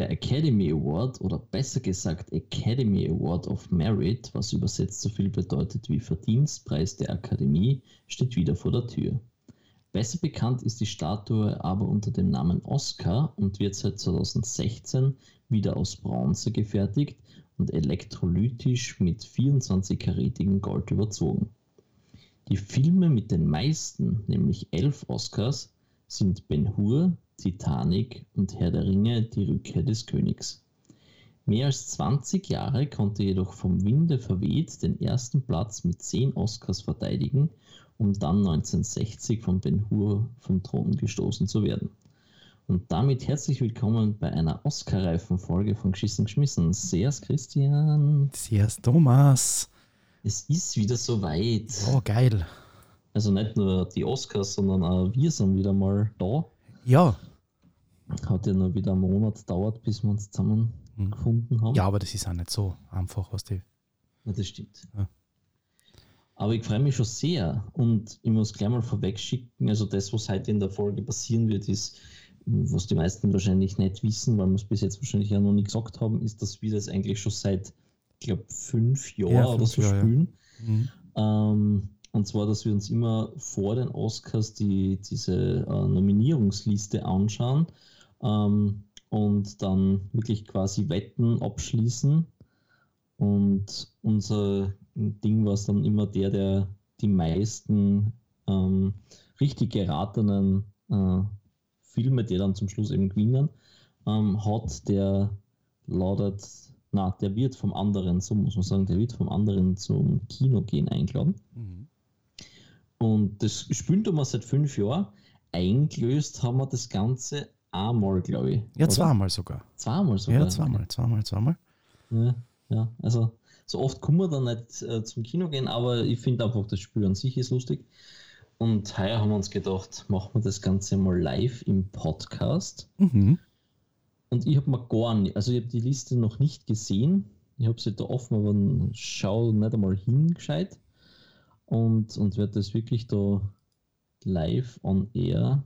Der Academy Award oder besser gesagt Academy Award of Merit, was übersetzt so viel bedeutet wie Verdienstpreis der Akademie, steht wieder vor der Tür. Besser bekannt ist die Statue aber unter dem Namen Oscar und wird seit 2016 wieder aus Bronze gefertigt und elektrolytisch mit 24-karätigem Gold überzogen. Die Filme mit den meisten, nämlich elf Oscars, sind Ben Hur, Titanic und Herr der Ringe, die Rückkehr des Königs. Mehr als 20 Jahre konnte jedoch vom Winde verweht den ersten Platz mit 10 Oscars verteidigen, um dann 1960 von Ben Hur vom Thron gestoßen zu werden. Und damit herzlich willkommen bei einer Oscar-reifen Folge von Geschissen geschmissen. Sehr's Christian. Sehr's Thomas. Es ist wieder soweit. Oh, geil. Also nicht nur die Oscars, sondern auch wir sind wieder mal da. Ja. Hat ja nur wieder einen Monat gedauert, bis wir uns zusammen hm. gefunden haben. Ja, aber das ist auch nicht so einfach, was die. Ja, das stimmt. Ja. Aber ich freue mich schon sehr und ich muss gleich mal vorweg schicken, also das, was heute in der Folge passieren wird, ist, was die meisten wahrscheinlich nicht wissen, weil wir es bis jetzt wahrscheinlich ja noch nie gesagt haben, ist, dass wir das eigentlich schon seit, ich glaube, fünf Jahren ja, oder so Jahr, spielen. Ja. Mhm. Ähm, und zwar, dass wir uns immer vor den Oscars die, diese äh, Nominierungsliste anschauen ähm, und dann wirklich quasi Wetten abschließen. Und unser Ding war es dann immer der, der die meisten ähm, richtig geratenen äh, Filme, die dann zum Schluss eben gewinnen, ähm, hat, der lautet, na, der wird vom anderen, so muss man sagen, der wird vom anderen zum Kino gehen eingeladen. Mhm. Und das spielen wir seit fünf Jahren. Eingelöst haben wir das Ganze einmal, glaube ich. Ja, oder? zweimal sogar. Zweimal sogar. Ja, zweimal, zweimal, zweimal. Ja, ja, also so oft kommen wir dann nicht äh, zum Kino gehen, aber ich finde einfach, das Spiel an sich ist lustig. Und heuer haben wir uns gedacht, machen wir das Ganze mal live im Podcast. Mhm. Und ich habe mir gar nicht, also ich habe die Liste noch nicht gesehen. Ich habe sie da offen, aber schau nicht einmal hingescheit und, und werde das wirklich da live on air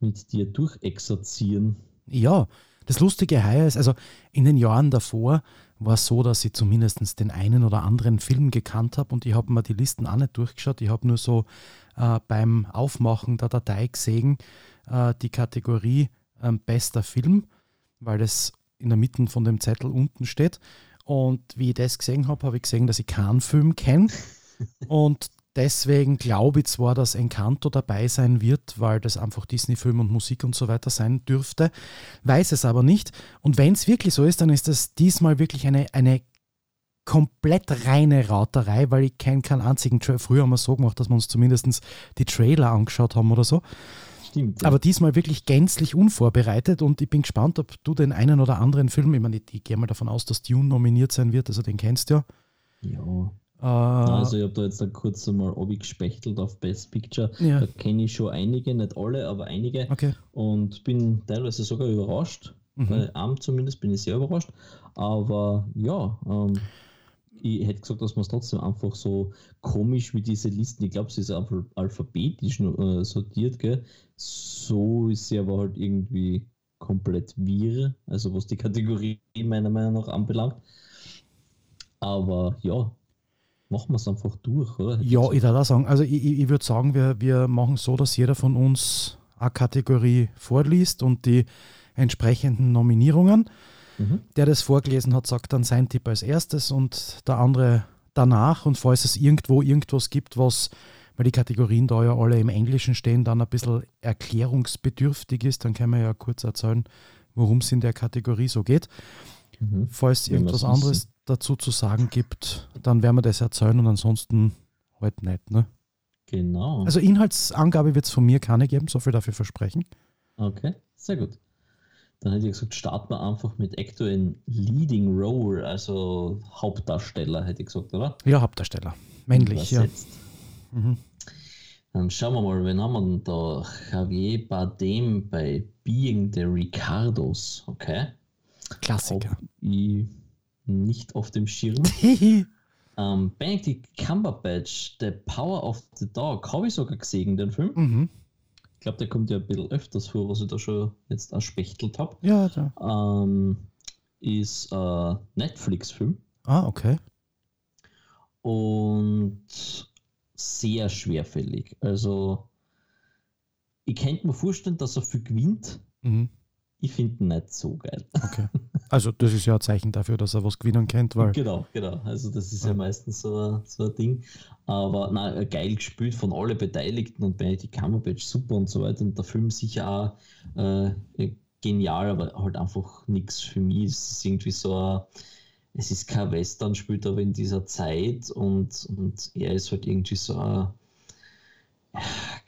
mit dir durchexerzieren. Ja, das Lustige heuer ist, also in den Jahren davor war es so, dass ich zumindest den einen oder anderen Film gekannt habe und ich habe mir die Listen auch nicht durchgeschaut. Ich habe nur so äh, beim Aufmachen der Datei gesehen, äh, die Kategorie äh, bester Film, weil das in der Mitte von dem Zettel unten steht. Und wie ich das gesehen habe, habe ich gesehen, dass ich keinen Film kenne. Und deswegen glaube ich zwar, dass Encanto dabei sein wird, weil das einfach Disney-Film und Musik und so weiter sein dürfte, weiß es aber nicht. Und wenn es wirklich so ist, dann ist das diesmal wirklich eine, eine komplett reine Rauterei, weil ich kenne keinen einzigen Trailer. Früher haben wir so gemacht, dass wir uns zumindest die Trailer angeschaut haben oder so. Stimmt. Ja. Aber diesmal wirklich gänzlich unvorbereitet und ich bin gespannt, ob du den einen oder anderen Film, ich meine, ich, ich gehe mal davon aus, dass Dune nominiert sein wird, also den kennst du ja. Ja. Uh, also ich habe da jetzt kurz einmal gespechtelt auf Best Picture. Ja. Da kenne ich schon einige, nicht alle, aber einige. Okay. Und bin teilweise sogar überrascht. Mhm. Bei einem zumindest bin ich sehr überrascht. Aber ja, ähm, ich hätte gesagt, dass man es trotzdem einfach so komisch wie diese Listen, ich glaube, es ist einfach alphabetisch äh, sortiert, gell? so ist sie aber halt irgendwie komplett wirr, also was die Kategorie meiner Meinung nach anbelangt. Aber ja, machen wir es einfach durch, oder? Ja, ich würde sagen, also ich, ich würde sagen, wir, wir machen so, dass jeder von uns eine Kategorie vorliest und die entsprechenden Nominierungen. Mhm. Der das vorgelesen hat, sagt dann sein Tipp als erstes und der andere danach. Und falls es irgendwo irgendwas gibt, was, weil die Kategorien da ja alle im Englischen stehen, dann ein bisschen erklärungsbedürftig ist, dann können wir ja kurz erzählen, worum es in der Kategorie so geht. Mhm. Falls irgendwas anderes dazu zu sagen gibt, dann werden wir das erzählen und ansonsten halt nicht. Ne? Genau. Also Inhaltsangabe wird es von mir keine geben, so viel dafür versprechen. Okay, sehr gut. Dann hätte ich gesagt, starten wir einfach mit Actor in Leading Role, also Hauptdarsteller, hätte ich gesagt, oder? Ja, Hauptdarsteller. Männlich, ja. Mhm. Dann schauen wir mal, wen haben wir denn da? Javier Bardem bei Being the Ricardos, okay? Klassiker. ich nicht auf dem Schirm. ähm, Benedict Cumberbatch, The Power of the Dog, habe ich sogar gesehen, den Film. Mhm. Ich glaube, der kommt ja ein bisschen öfters vor, was ich da schon jetzt erspechtelt habe. Ja, da. Ähm, ist ein Netflix-Film Ah, okay. und sehr schwerfällig. Also, ich könnte mir vorstellen, dass er viel gewinnt. Mhm. Ich finde ihn nicht so geil. Okay. Also, das ist ja ein Zeichen dafür, dass er was gewinnen kennt, weil. Genau, genau. Also das ist ja, Ja. meistens so, ein- so ein Ding. Aber na, geil gespielt von allen Beteiligten und Benedict Cumberbatch super und so weiter. Und der Film sicher auch äh, genial, aber halt einfach nichts für mich. Es ist irgendwie so ein, es ist kein Western, spielt aber in dieser Zeit und, und er ist halt irgendwie so ein,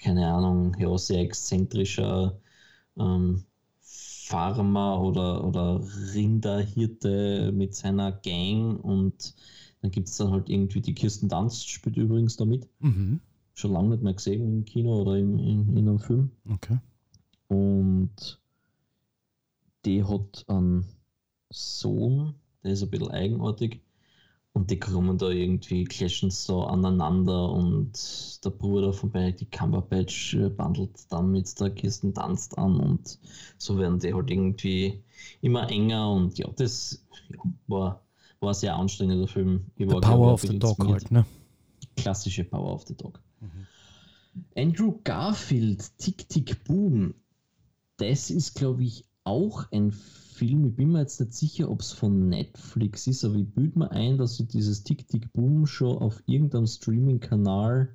keine Ahnung, ja, sehr exzentrischer ähm, Farmer oder, oder Rinderhirte mit seiner Gang und dann gibt es dann halt irgendwie die Kirsten Dunst spielt übrigens damit. Mhm. Schon lange nicht mehr gesehen im Kino oder im, in, in einem Film. Okay. Und die hat einen Sohn, der ist ein bisschen eigenartig. Und die kommen da irgendwie, clashen so aneinander und der Bruder von Benedict Cumberbatch äh, bandelt dann mit der Kirsten Dunst an und so werden die halt irgendwie immer enger und ja, das ja, war, war ein sehr anstrengender Film. Ich war, Power of the Dog halt, ne? klassische Power of the Dog. Andrew Garfield, Tick Tick Boom. Das ist, glaube ich, auch ein Film. Ich bin mir jetzt nicht sicher, ob es von Netflix ist, aber ich büte mir ein, dass ich dieses Tick Tick Boom schon auf irgendeinem Streaming-Kanal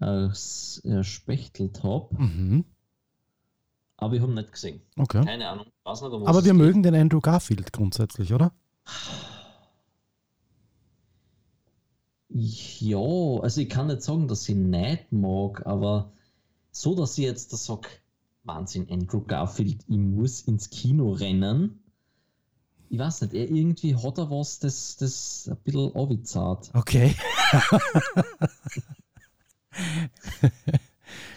äh, s- erspechtelt habe. Mhm. Aber ich habe nicht gesehen. Okay. Keine Ahnung. Nicht, Aber wir geht. mögen den Andrew Garfield grundsätzlich, oder? Ja, also ich kann nicht sagen, dass ich ihn nicht mag, aber so, dass ich jetzt da sage, Wahnsinn, Andrew Garfield, ich muss ins Kino rennen. Ich weiß nicht, er irgendwie hat er was, das, das ein bisschen abgezahlt. Okay.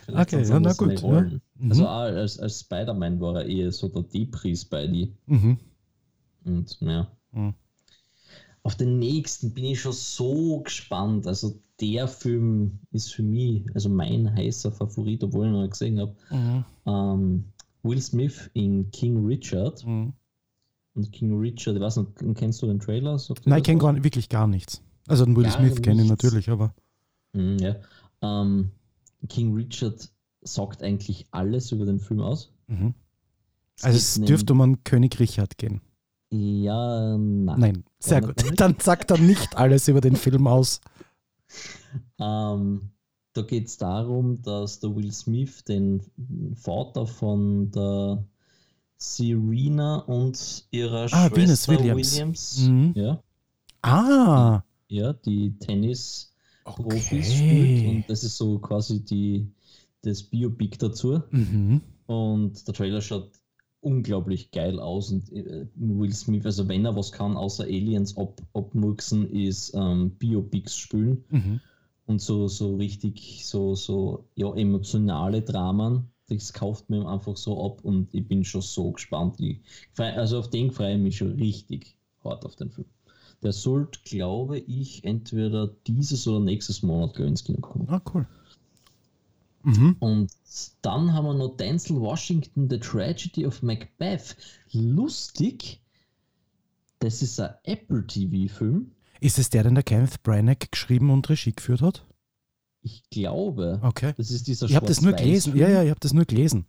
Okay, ja, na gut. Rollen. Mhm. Also als, als Spider-Man war er eher so der Depris bei die. Mhm. Und ja. Mhm. Auf den nächsten bin ich schon so gespannt. Also der Film ist für mich, also mein heißer Favorit, obwohl ich ihn noch nicht gesehen habe. Mhm. Ähm, Will Smith in King Richard. Mhm. Und King Richard, ich weiß nicht, kennst du den Trailer? Nein, ich kenne was? gar nicht, wirklich gar nichts. Also den Will Gar Smith kenne ich natürlich, aber. Mhm, ja. Ähm, King Richard sagt eigentlich alles über den Film aus. Mhm. Es Also es dürfte um einen König Richard gehen. Ja, nein. Nein, sehr gut. Dann sagt er nicht alles über den Film aus. Ähm, da geht es darum, dass der Will Smith den Vater von der Serena und ihrer Ah, Venus Schwester Williams. Mhm. ja, Ah, ja, die Tennis-Profis spielt. okay. Und das ist so quasi die, das Biopic dazu. Mhm. Und der Trailer schaut unglaublich geil aus. Und äh, Will Smith, also wenn er was kann, außer Aliens ab, abmurksen, ist ähm, Biopics spielen. Mhm. und so, so richtig so, so ja, emotionale Dramen. Das kauft mir einfach so ab und ich bin schon so gespannt. Ich, also auf den freue ich mich schon richtig hart auf den Film. Der sollte, glaube ich, entweder dieses oder nächstes Monat ich, ins Kino kommen. Ah, cool. Mhm. Und dann haben wir noch Denzel Washington, The Tragedy of Macbeth. Lustig, das ist ein Apple TV-Film. Ist es der, den der Kenneth Branagh geschrieben und Regie geführt hat? Ich glaube, Okay. das ist dieser Ich habe das nur gelesen. Ja, ja, ich habe das nur gelesen.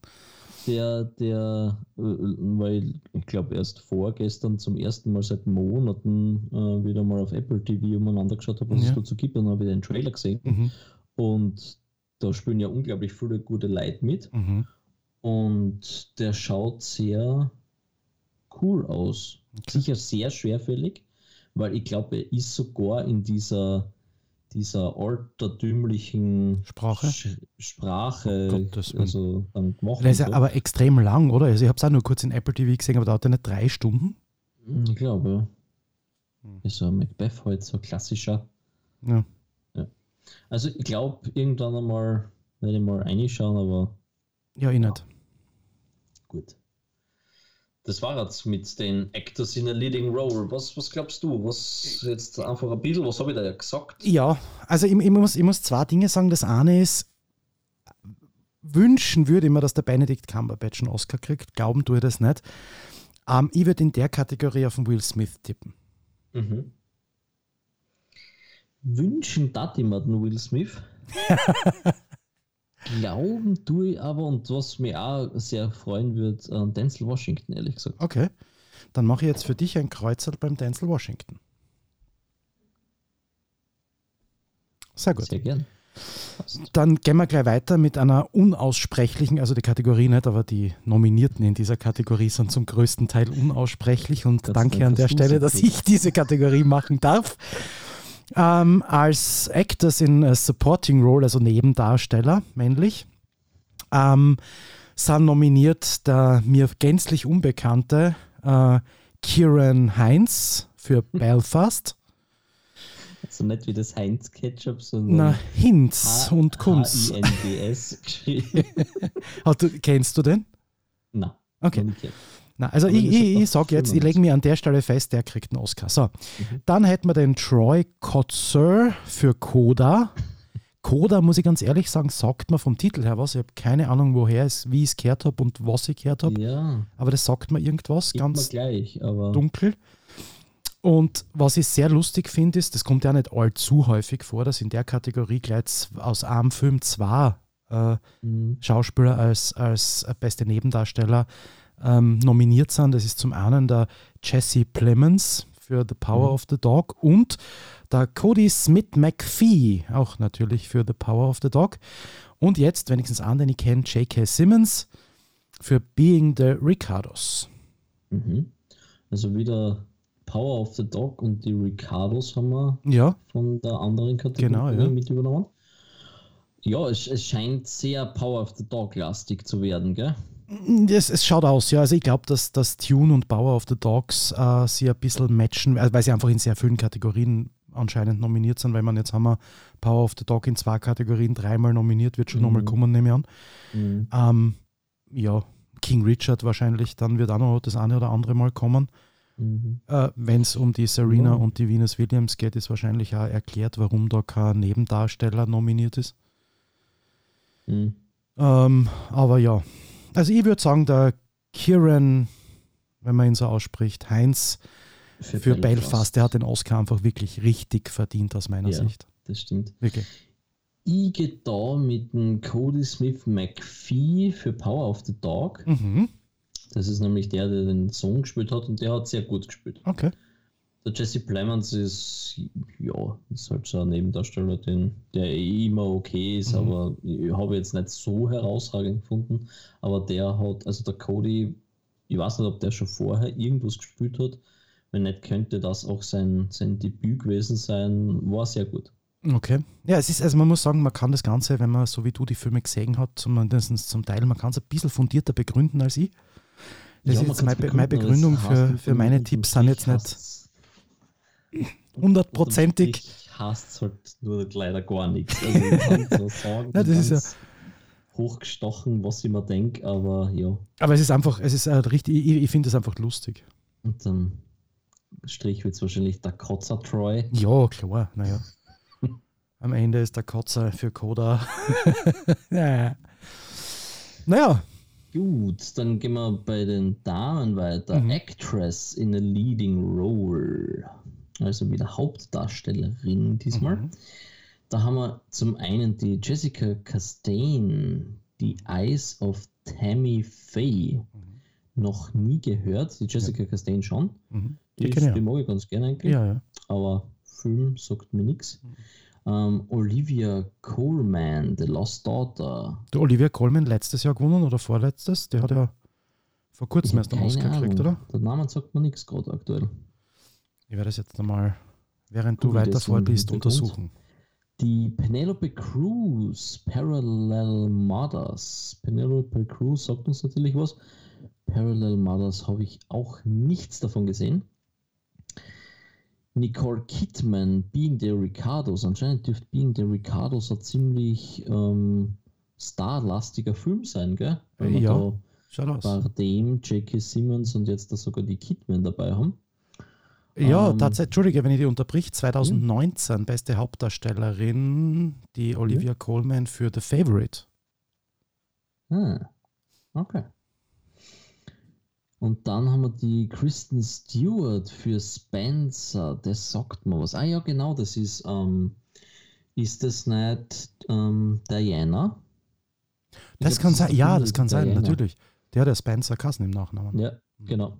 der, der, äh, weil ich glaube erst vorgestern zum ersten Mal seit Monaten äh, wieder mal auf Apple TV umeinander geschaut habe, was Ja. es dazu gibt, und dann habe ich den Trailer gesehen. Mhm. Und da spielen ja unglaublich viele gute Leute mit. Mhm. Und der schaut sehr cool aus. Okay. Sicher sehr schwerfällig, weil ich glaube, er ist sogar in dieser, dieser altertümlichen Sprache? Sch Sprache Oh Willen. also, dann gemacht. Der ist ja so. aber extrem lang, oder? Also ich habe es auch nur kurz in Apple TV gesehen, aber dauert der nicht drei Stunden? Ich glaube, Hm. ja. Ist so ein Macbeth halt so klassischer. Ja. Also ich glaube, irgendwann einmal werde ich mal reinschauen, aber Ja, ich nicht. gut. Das war jetzt mit den Actors in a Leading Role. Was, was glaubst du? Was jetzt einfach ein bisschen, was habe ich da ja gesagt? Ja, also ich, ich, muss, ich muss zwei Dinge sagen. Das eine ist, wünschen würde immer, dass der Benedict Cumberbatch einen Oscar kriegt. Glauben tue ich das nicht. Ähm, ich würde in der Kategorie auf den Will Smith tippen. Mhm. Wünschen dat jemanden Will Smith? Glauben tue ich aber, und was mich auch sehr freuen wird, an Denzel Washington, ehrlich gesagt. Okay. Dann mache ich jetzt für dich ein Kreuzer beim Denzel Washington. Sehr gut. Sehr gern. Dann gehen wir gleich weiter mit einer unaussprechlichen, also die Kategorie nicht, aber die Nominierten in dieser Kategorie sind zum größten Teil unaussprechlich und sei danke Dank an der Stelle, dass ich diese Kategorie machen darf. Ähm, als Actors in a Supporting Role, also Nebendarsteller, männlich, ähm, sind nominiert der mir gänzlich unbekannte äh, Kieran Heinz für Belfast. Also nicht wie das Heinz Ketchup, sondern Na, Hinz H- und Kunz. H-I-N-D-S geschrieben. Kennst du den? Na, Okay. Na, also ich, ich, ich sage jetzt, ich lege mir an der Stelle fest, der kriegt einen Oscar. So, Mhm. dann hätten wir den Troy Kotzer für Coda. Coda, muss ich ganz ehrlich sagen, sagt mir vom Titel her was. Ich habe keine Ahnung, woher es, wie ich es gehört habe und was ich gehört habe. Ja, Aber das sagt mir irgendwas, mir ganz gleich, aber dunkel. Und was ich sehr lustig finde, ist, das kommt ja nicht allzu häufig vor, dass in der Kategorie gleich aus einem Film zwei äh, mh, Schauspieler als, als beste Nebendarsteller ähm, nominiert sind. Das ist zum einen der Jesse Plemons für The Power Mhm. of the Dog und der Cody Smith McPhee, auch natürlich für The Power of the Dog. Und jetzt, wenigstens einen, den ich kenne, J.K. Simmons für Being the Ricardos. mhm. also wieder Power of the Dog und die Ricardos haben wir Ja, von der anderen Kategorie Genau, ja. mit übernommen. Ja, es, es scheint sehr Power of the Dog-lastig zu werden, gell? Es, es schaut aus, ja. Also ich glaube, dass, dass Tune und Power of the Dogs äh, sie ein bisschen matchen, also weil sie einfach in sehr vielen Kategorien anscheinend nominiert sind, weil man jetzt haben wir Power of the Dog in zwei Kategorien dreimal nominiert, wird schon Mhm. nochmal kommen, nehme ich an. Mhm. Ähm, ja, King Richard wahrscheinlich, dann wird auch noch das eine oder andere Mal kommen. Mhm. Äh, Wenn es um die Serena Ja. und die Venus Williams geht, ist wahrscheinlich auch erklärt, warum da kein Nebendarsteller nominiert ist. Mhm. Ähm, aber ja, also ich würde sagen, der Kieran, wenn man ihn so ausspricht, Heinz für, Belfast. der hat den Oscar einfach wirklich richtig verdient aus meiner Ja. Sicht. Das stimmt. Wirklich. Ich gehe da mit dem Cody Smith McPhee für Power of the Dog. Mhm. Das ist nämlich der, der den Song gespielt hat und der hat sehr gut gespielt. Okay. Der Jesse Plemons ist, ja, ist halt so ein Nebendarsteller, den, der eh immer okay ist, Mhm. aber ich habe jetzt nicht so herausragend gefunden. Aber der hat, also der Cody, ich weiß nicht, ob der schon vorher irgendwas gespielt hat. Wenn nicht, könnte das auch sein, sein Debüt gewesen sein. War sehr gut. Okay. Ja, es ist, also man muss sagen, man kann das Ganze, wenn man so wie du die Filme gesehen hat, zumindest zum Teil, man kann es ein bisschen fundierter begründen als ich. Das Ja, ist jetzt meine, meine Begründung für, für meine Tipps sind jetzt nicht hundertprozentig. Hast halt nur leider gar nichts. Also ich kann so sagen, Ja, das ist ja- hochgestochen, was ich mir denke, aber ja. Aber es ist einfach, es ist äh, richtig, ich, ich finde es einfach lustig. Und dann Strich wird es wahrscheinlich der Kotzer Troy. Ja, klar, naja. Am Ende ist der Kotzer für Koda. ja. Naja, Gut, dann gehen wir bei den Damen weiter. Mhm. Actress in a leading role. Also wieder Hauptdarstellerin diesmal. Mhm. Da haben wir zum einen die Jessica Chastain, die Eyes of Tammy Faye. Noch nie gehört. Die Jessica Chastain schon. Mhm. Die, Die ist, die mag ich ganz gerne eigentlich. ja, ja. aber Film sagt mir nichts. Mhm. Ähm, Olivia Coleman, The Lost Daughter. Der Olivia Colman letztes Jahr gewonnen oder vorletztes, der hat ja vor kurzem erst einen Oscar gekriegt, oder? Der Name sagt mir nichts gerade aktuell. Ich werde das jetzt einmal, während du Google weiter vorliest, untersuchen. Die Penelope Cruz, Parallel Mothers. Penelope Cruz sagt uns natürlich was. Parallel Mothers habe ich auch nichts davon gesehen. Nicole Kidman, Being the Ricardos. Anscheinend dürfte Being the Ricardos ein ziemlich ähm, starlastiger Film sein, gell? Wenn wir Ja. da Schaut aus. Bardem, J.K. Simmons und jetzt da sogar die Kidman dabei haben. Ja, Ähm, tatsächlich, Entschuldige, wenn ich die unterbrich, 2019 beste Hauptdarstellerin, die Olivia Colman für The Favorite. Hm. Okay. Und dann haben wir die Kristen Stewart für Spencer. Das sagt mir was. Ah ja, genau, das ist, ähm, ist das nicht ähm, Diana? das kann sein, ja, das kann sein, natürlich. Der, der Spencer Kassen im Nachnamen. Ja, genau.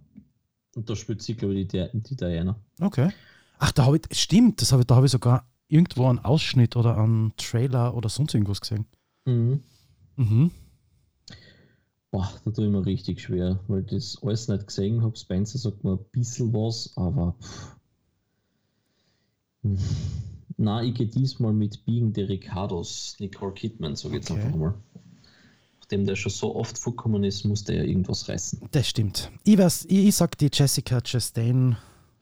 Und da spielt sie, glaube ich, die, die Diana. Okay. Ach, da habe ich, stimmt, das hab ich, da habe ich sogar irgendwo einen Ausschnitt oder einen Trailer oder sonst irgendwas gesehen. Mhm. Mhm. Boah, da tue ich mir richtig schwer, weil ich das alles nicht gesehen habe. Spencer sagt mir ein bisschen was, aber. Pff. Na, ich gehe diesmal mit Being the Ricardos, Nicole Kidman, so geht's Okay. einfach mal. Nachdem der schon so oft vorgekommen ist, muss der ja irgendwas reißen. Das stimmt. Ich, weiß, ich, ich sag die Jessica Chastain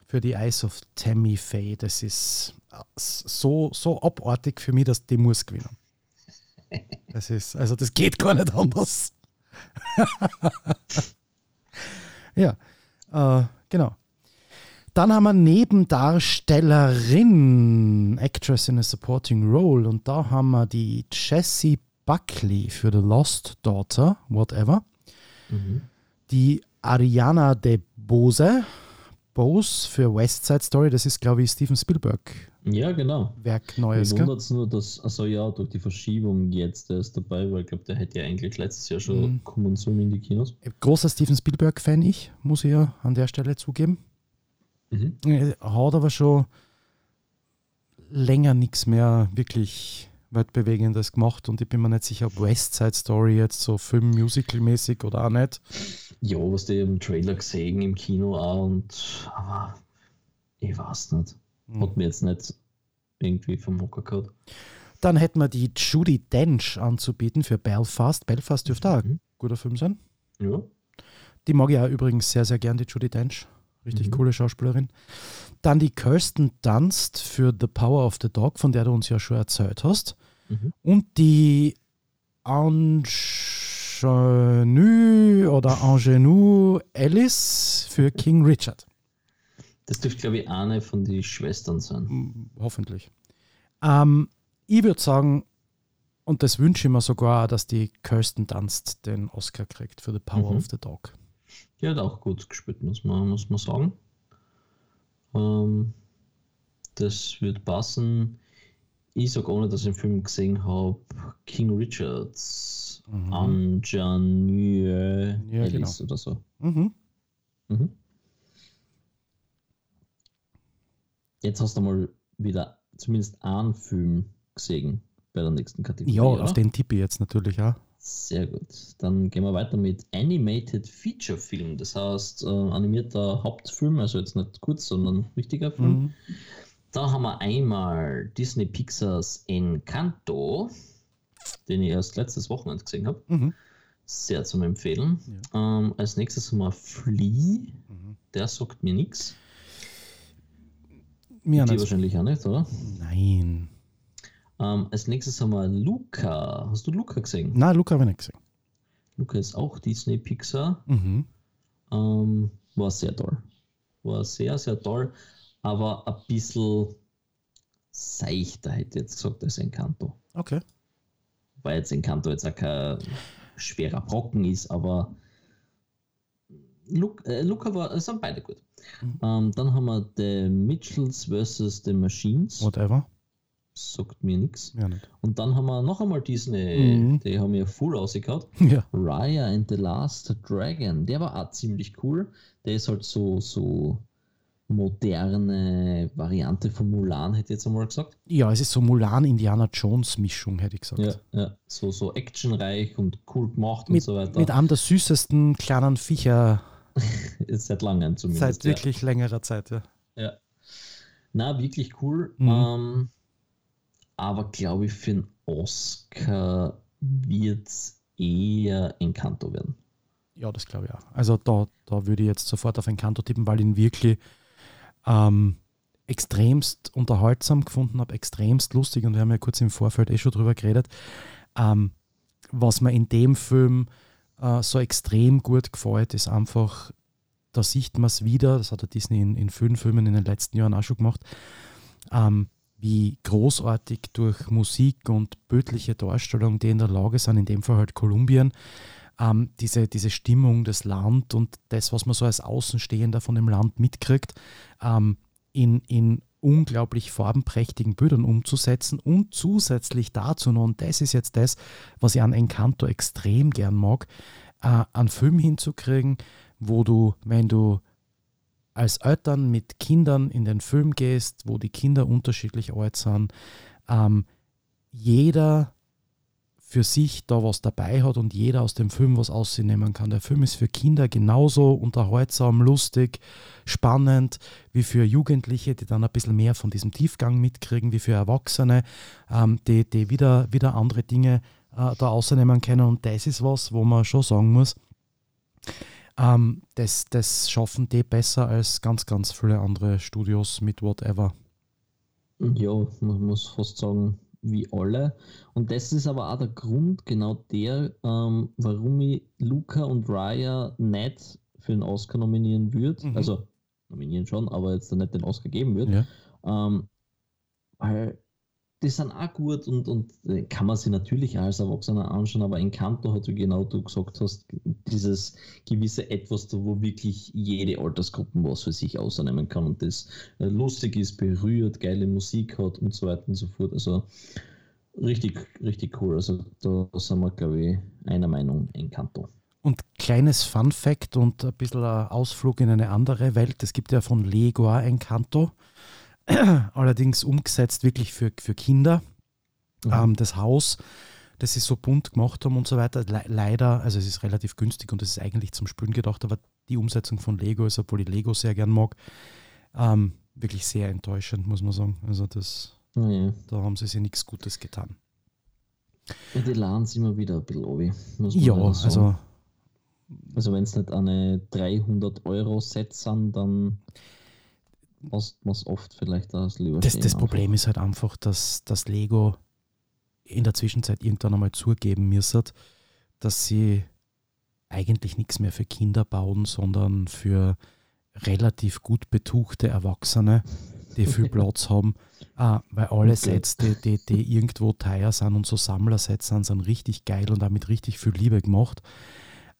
für die Eyes of Tammy Faye. Das ist äh, so, so abartig für mich, dass die muss gewinnen. Das ist, also das geht gar nicht anders. ja, äh, genau. Dann haben wir Nebendarstellerin, Actress in a Supporting Role, und da haben wir die Jessie Buckley für The Lost Daughter, whatever. Die Ariana de Bose, Bose für West Side Story, das ist, glaube ich, Steven Spielberg Ja, genau. Werk Mir Neues. Gell? wundert es nur, dass, also ja, durch die Verschiebung jetzt, der ist dabei, weil ich glaube, der hätte ja eigentlich letztes Jahr schon Mhm. kommen sollen in die Kinos. Großer Steven Spielberg-Fan, ich, muss ich ja an der Stelle zugeben. Mhm. Er hat aber schon länger nichts mehr wirklich weltbewegendes gemacht und ich bin mir nicht sicher, ob West Side Story jetzt so Film-Musical-mäßig oder auch nicht. Ja, was die im Trailer gesehen, im Kino auch und aber ich weiß nicht. Hm. Hat mir jetzt nicht irgendwie vom Hocker gehabt. Dann hätten wir die Judy Dench anzubieten für Belfast. Belfast dürfte auch ein Mhm. guter Film sein. Ja. Die mag ich auch übrigens sehr, sehr gern, die Judy Dench. Richtig Mhm. coole Schauspielerin. Dann die Kirsten Dunst für The Power of the Dog, von der du uns ja schon erzählt hast. Mhm. Und die Ingenue oder Ingenue Alice für King Richard. Das dürfte, glaube ich, eine von den Schwestern sein. Hm, Hoffentlich. Ähm, ich würde sagen, und das wünsche ich mir sogar, dass die Kirsten Dunst den Oscar kriegt für The Power Mhm. of the Dog. Die hat auch gut gespielt, muss man, muss man sagen. Ähm, das wird passen. Ich sage, ohne dass ich den Film gesehen habe, King Richards, Mhm. Anjanue Ja, Alice genau. oder so. Mhm. Mhm. Jetzt hast du mal wieder zumindest einen Film gesehen bei der nächsten Kategorie. Ja, oder? auf den tippe ich jetzt natürlich auch. Sehr gut. Dann gehen wir weiter mit Animated Feature Film. Das heißt, äh, animierter Hauptfilm, also jetzt nicht kurz, sondern richtiger Film. Mhm. Da haben wir einmal Disney Pixars Encanto, den ich erst letztes Wochenende gesehen habe. Mhm. Sehr zum Empfehlen. Ähm, als nächstes haben wir Flea. Mhm. Der sagt mir nichts. Mir Die wahrscheinlich auch nicht, oder? Nein. Ähm, als nächstes haben wir Luca. Hast du Luca gesehen? Na, Luca habe ich nicht gesehen. Luca ist auch Disney Pixar. Mhm. Ähm, war sehr toll. War sehr, sehr toll, aber ein bisschen seichter, hätte ich jetzt gesagt, als Encanto. Okay. Weil jetzt Encanto jetzt auch kein schwerer Brocken ist, aber Luca, äh, Luca war, es sind beide gut. Mhm. Ähm, dann haben wir The Mitchells vs. The Machines. Whatever. Sagt mir nichts. Ja. Und dann haben wir noch einmal Disney, Mhm. die haben ja full rausgehauen. Ja. Raya and the Last Dragon, der war auch ziemlich cool. Der ist halt so, so moderne Variante von Mulan, hätte ich jetzt einmal gesagt. ja, es ist so Mulan-Indiana Jones-Mischung, hätte ich gesagt. Ja, ja. So, so actionreich und cool gemacht und Mit, so weiter. mit einem der süßesten kleinen Viecher Seit langem zumindest. seit wirklich längerer Zeit. Ja. Ja. ja. Na, wirklich cool. Mhm. Ähm, aber glaube ich, für einen Oscar wird es eher Encanto werden. Ja, das glaube ich auch. Also da, da würde ich jetzt sofort auf Encanto tippen, weil ihn wirklich ähm, extremst unterhaltsam gefunden habe, extremst lustig und wir haben ja kurz im Vorfeld eh schon drüber geredet. Ähm, was mir in dem Film äh, so extrem gut gefällt, ist einfach, da sieht man es wieder, das hat der Disney in, in vielen Filmen in den letzten Jahren auch schon gemacht, ähm, wie großartig durch Musik und bildliche Darstellung die in der Lage sind, in dem Fall halt Kolumbien, ähm, diese, diese Stimmung des Land und das, was man so als Außenstehender von dem Land mitkriegt, ähm, in, in unglaublich farbenprächtigen Bildern umzusetzen und zusätzlich dazu noch, und das ist jetzt das, was ich an Encanto extrem gern mag, äh, einen Film hinzukriegen, wo du, wenn du als Eltern mit Kindern in den Film gehst, wo die Kinder unterschiedlich alt sind, ähm, jeder für sich da was dabei hat und jeder aus dem Film was ausnehmen kann. Der Film ist für Kinder genauso unterhaltsam, lustig, spannend wie für Jugendliche, die dann ein bisschen mehr von diesem Tiefgang mitkriegen, wie für Erwachsene, ähm, die, die wieder, wieder andere Dinge äh, da ausnehmen können. Und das ist was, wo man schon sagen muss, ähm, das, das schaffen die besser als ganz, ganz viele andere Studios mit whatever. Ja, man muss fast sagen, wie alle. Und das ist aber auch der Grund, genau der, ähm, warum ich Luca und Raya nicht für den Oscar nominieren würde. Mhm. Also nominieren schon, aber jetzt nicht den Oscar geben würde. Ja. Ähm, weil die sind auch gut und, und äh, kann man sie natürlich als Erwachsener anschauen, aber in Kanto hat, wie genau du gesagt hast, dieses gewisse Etwas, wo wirklich jede Altersgruppe was für sich ausnehmen kann und das äh, lustig ist, berührt, geile Musik hat und so weiter und so fort. Also richtig, richtig cool. Also da sind wir, glaube ich, einer Meinung in Kanto. Und kleines Fun Fact und ein bisschen ein Ausflug in eine andere Welt. Es gibt ja von Lego ein Kanto allerdings umgesetzt wirklich für, für Kinder. Mhm. Ähm, das Haus, das sie so bunt gemacht haben und so weiter, le leider, also es ist relativ günstig und es ist eigentlich zum Spülen gedacht, aber die Umsetzung von Lego ist, obwohl ich Lego sehr gern mag, ähm, wirklich sehr enttäuschend, muss man sagen. Also das, mhm. da haben sie sich nichts Gutes getan. Ja, die laden es immer wieder ein bisschen obi, Ja, also also wenn es nicht eine 300 Euro Set sind, dann was, was oft vielleicht das lieber Das, das Problem ist halt einfach, dass das Lego in der Zwischenzeit irgendwann einmal zugeben müsste, dass sie eigentlich nichts mehr für Kinder bauen, sondern für relativ gut betuchte Erwachsene, die viel Platz haben, ah, weil alle Sets, die, die, die irgendwo teuer sind und so Sammlersets sind, sind richtig geil und damit richtig viel Liebe gemacht.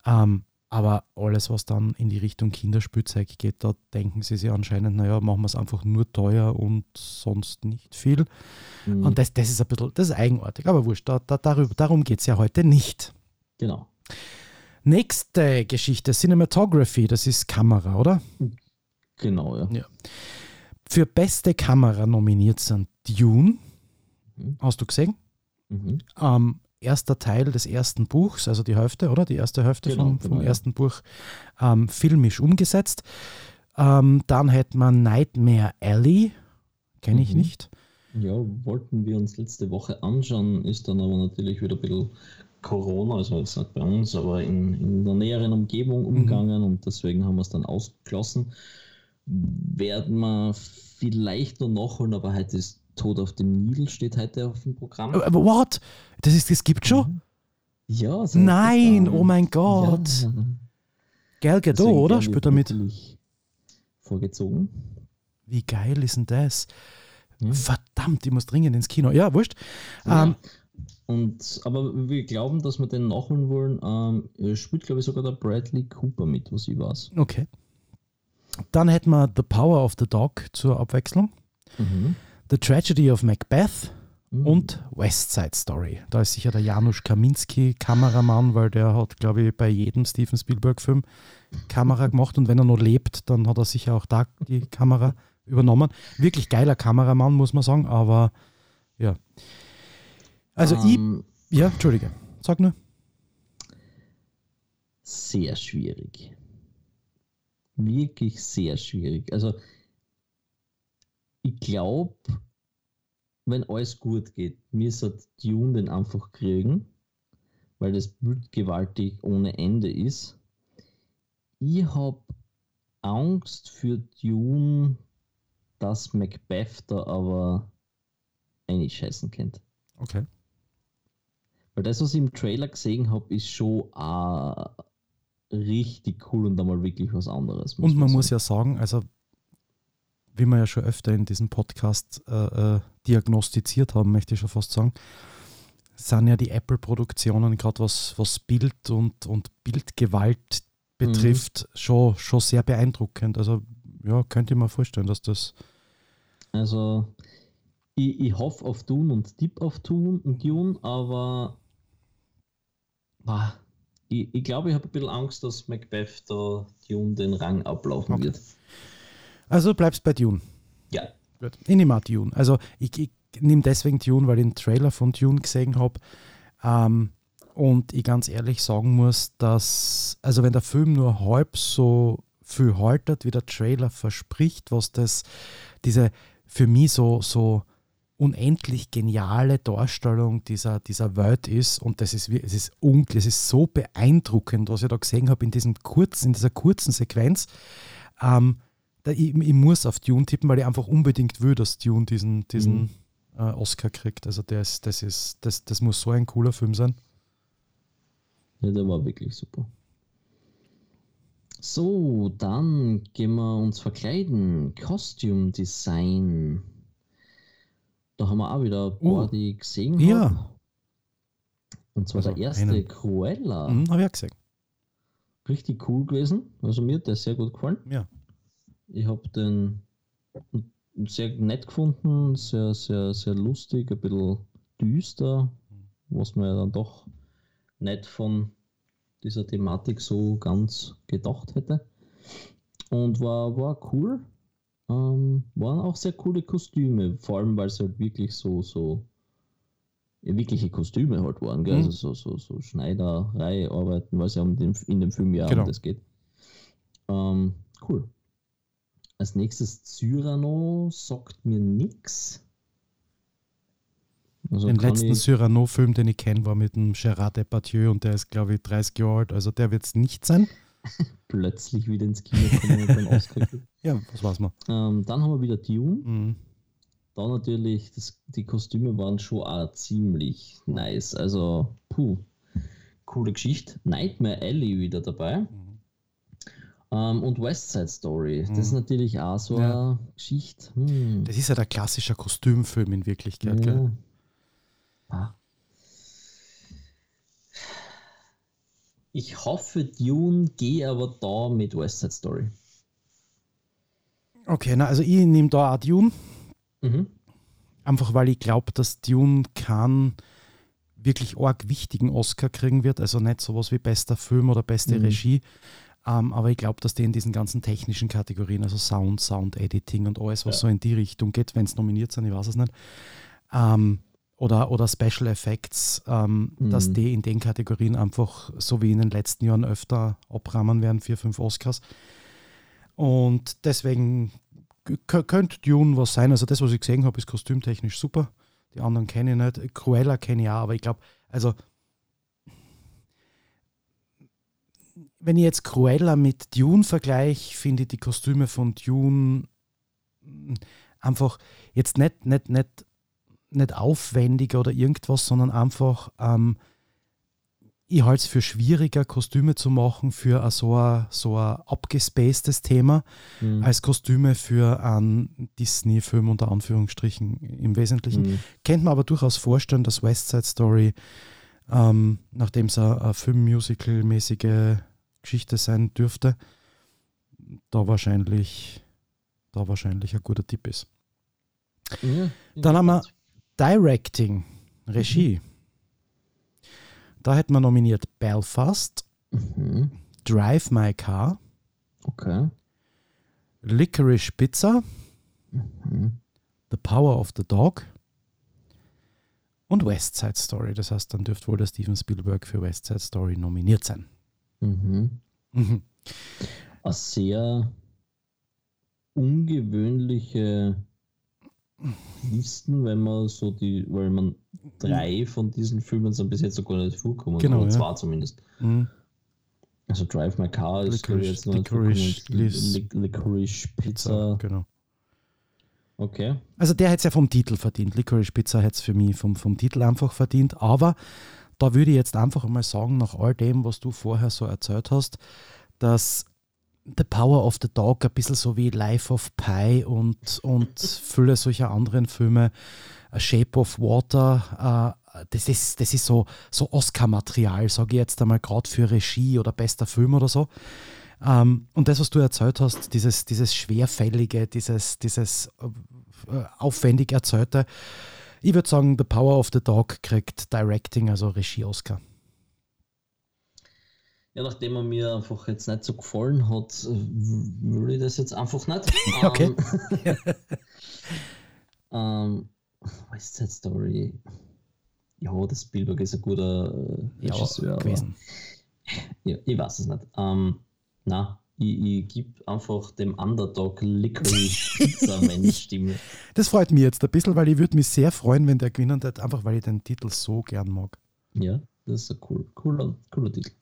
Ähm, aber alles, was dann in die Richtung Kinderspielzeug geht, da denken sie sich anscheinend, naja, machen wir es einfach nur teuer und sonst nicht viel. Mhm. Und das, das ist ein bisschen, das ist eigenartig, aber wurscht, da, da, darüber, darum geht es ja heute nicht. Genau. Nächste Geschichte, Cinematography, das ist Kamera, oder? Genau, ja. ja. Für beste Kamera nominiert sind Dune, mhm. hast du gesehen? Mhm. Ähm, erster Teil des ersten Buchs, also die Hälfte, oder? Die erste Hälfte genau, vom, vom genau, ersten Buch ähm, filmisch umgesetzt. Ähm, dann hätte man Nightmare Alley, kenne ich mhm. nicht. Ja, wollten wir uns letzte Woche anschauen, ist dann aber natürlich wieder ein bisschen Corona, also jetzt nicht bei uns, aber in, in der näheren Umgebung umgegangen mhm. und deswegen haben wir es dann ausgeschlossen. Werden wir vielleicht noch nachholen, aber heute ist Tod auf dem Nil steht heute auf dem Programm. Äh, what? Das, ist, das gibt schon? Ja. So Nein, oh mein Gott. Ja. Gal Gadot, oder? Spielt damit. Vorgezogen. Wie geil ist denn das? Ja. Verdammt, ich muss dringend ins Kino. Ja, wurscht. Ja. Ähm, und, aber wir glauben, dass wir den nachholen wollen. Ähm, spielt, glaube ich, sogar der Bradley Cooper mit, was ich weiß. Okay. Dann hätten wir The Power of the Dog zur Abwechslung. Mhm. The Tragedy of Macbeth mhm. und West Side Story. Da ist sicher der Janusz Kaminski Kameramann, weil der hat, glaube ich, bei jedem Steven Spielberg-Film Kamera gemacht und wenn er noch lebt, dann hat er sicher auch da die Kamera übernommen. Wirklich geiler Kameramann, muss man sagen, aber ja. Also um, ich, ähm. ja, Entschuldige, sag nur. Sehr schwierig. Wirklich sehr schwierig. Also ich glaube, wenn alles gut geht, müsste Dune den einfach kriegen, weil das Bild gewaltig ohne Ende ist. Ich habe Angst für Dune, dass Macbeth da aber eigentlich scheißen kennt. Okay. Weil das, was ich im Trailer gesehen habe, ist schon auch richtig cool und einmal wirklich was anderes. Und man muss ja sagen, also wie wir ja schon öfter in diesem Podcast äh, äh, diagnostiziert haben, möchte ich schon fast sagen, sind ja die Apple-Produktionen, gerade was, was Bild und, und Bildgewalt betrifft, mhm. schon, schon sehr beeindruckend. Also ja, könnte ich mir vorstellen, dass das. Also ich, ich hoffe auf Dune und tipp auf Dune, Dune aber boah, ich, ich glaube, ich habe ein bisschen Angst, dass Macbeth da Dune den Rang ablaufen okay. wird. Also du bleibst bei Dune. Ja. Gut. Ich nehme auch Dune. Also ich, ich nehme deswegen Dune, weil ich den Trailer von Dune gesehen habe. Ähm, und ich ganz ehrlich sagen muss, dass, also wenn der Film nur halb so viel haltet, wie der Trailer verspricht, was das, diese für mich so, so unendlich geniale Darstellung dieser, dieser Welt ist und das ist, es ist unglaublich, es ist so beeindruckend, was ich da gesehen habe in, diesem kurzen, in dieser kurzen Sequenz. Ähm, ich, ich, muss auf Dune tippen, weil ich einfach unbedingt will, dass Dune diesen, diesen mhm. äh, Oscar kriegt. Also das, das, ist, das, das muss so ein cooler Film sein. Ja, der war wirklich super. So, dann gehen wir uns verkleiden. Costume Design. Da haben wir auch wieder ein paar, uh, die gesehen ja. haben. Und zwar also der erste einen. Cruella. Mhm, habe ich auch gesehen. Richtig cool gewesen. Also mir hat der sehr gut gefallen. Ja. Ich habe den sehr nett gefunden, sehr, sehr, sehr lustig, ein bisschen düster, was man ja dann doch nicht von dieser Thematik so ganz gedacht hätte. Und war, war cool. Ähm, waren auch sehr coole Kostüme, vor allem weil es halt wirklich so, so ja, wirkliche Kostüme halt waren, gell? Mhm. also so, so, so Schneiderei arbeiten, weil es ja um den, in dem Film ja genau. um das geht. Ähm, cool. Als nächstes Cyrano sagt mir nichts. Also den letzten Cyrano-Film, den ich kenne, war mit dem Gerard Depardieu und der ist, glaube ich, 30 Jahre alt. Also der wird es nicht sein. Plötzlich wieder ins Kino kommen und dann auskriegen. Ja, was war's mal. Ähm, dann haben wir wieder Dune. Mhm. Da natürlich, das, die Kostüme waren schon auch ziemlich nice. Also, puh, coole Geschichte. Nightmare Alley wieder dabei. Mhm. Um, ähm, und West Side Story, das ist mhm. natürlich auch so ja. eine Geschichte. Hm. Das ist ja der klassische Kostümfilm in Wirklichkeit. Ja. Ah. Ich hoffe, Dune gehe aber da mit West Side Story. Okay, na, also ich nehme da auch Dune. Mhm. Einfach weil ich glaube, dass Dune kann wirklich arg wichtigen Oscar kriegen wird. Also nicht sowas wie bester Film oder beste mhm. Regie, ähm, aber ich glaube, dass die in diesen ganzen technischen Kategorien, also Sound, Sound Editing und alles, was ja. so in die Richtung geht, wenn es nominiert sind, ich weiß es nicht, ähm, oder, oder Special Effects, ähm, mhm. dass die in den Kategorien einfach so wie in den letzten Jahren öfter abrahmen werden, vier, fünf Oscars. Und deswegen könnte Dune was sein. Also das, was ich gesehen habe, ist kostümtechnisch super. Die anderen kenne ich nicht. Cruella kenne ich auch, aber ich glaube, also wenn ich jetzt Cruella mit Dune vergleiche, finde ich die Kostüme von Dune hm, einfach jetzt nicht, nicht, nicht, nicht aufwendiger oder irgendwas, sondern einfach, ähm, ich halte es für schwieriger, Kostüme zu machen für so ein, so ein abgespacedes Thema, mhm. als Kostüme für einen Disney-Film unter Anführungsstrichen im Wesentlichen. Mhm. Kennt man aber durchaus vorstellen, dass West Side Story, ähm, nachdem es ein, ein Film-Musical-mäßige Geschichte sein dürfte, da wahrscheinlich, da wahrscheinlich ein guter Tipp ist. Ja, Dann haben wir Directing, Regie. Mhm. Da hätten wir nominiert Belfast, mhm. Drive My Car, okay. Licorice Pizza, mhm. The Power of the Dog und West Side Story. Das heißt, dann dürfte wohl der Steven Spielberg für West Side Story nominiert sein. Mhm. Mhm. Eine sehr ungewöhnliche Listen, wenn man so die, weil man drei von diesen Filmen sind bis jetzt so gar nicht vorkommen, genau, oder ja. zwei zumindest. Mhm. Also Drive My Car ist Licorice, jetzt noch Licorice, Lic Licorice Pizza. Pizza. Genau. Okay. Also der hätte es ja vom Titel verdient. Licorice Pizza hätte es für mich vom, vom Titel einfach verdient, aber da würde ich jetzt einfach mal sagen, nach all dem, was du vorher so erzählt hast, dass The Power of the Dog, ein bisschen so wie Life of Pi und, und viele solcher anderen Filme. A Shape of Water, äh, das ist, das ist so, so Oscar-Material, sage ich jetzt einmal, gerade für Regie oder bester Film oder so. Ähm, und das, was du erzählt hast, dieses, dieses Schwerfällige, dieses, dieses äh, aufwendig Erzählte, ich würde sagen, The Power of the Dog kriegt Directing, also Regie-Oscar. Ja, nachdem er mir einfach jetzt nicht so gefallen hat, würde ich das jetzt einfach nicht. okay. ähm, West Side Story. Ja, das Spielberg ist ein guter äh, Regisseur. Ja, gewesen. Ja, ich weiß es nicht. Ähm, na, ich, ich gebe einfach dem Underdog Licorice Pizza meine Stimme. Das freut mich jetzt ein bisschen, weil ich würde mich sehr freuen, wenn der gewinnen wird, einfach weil ich den Titel so gern mag. Ja, das ist ein cool, cooler, cooler Titel.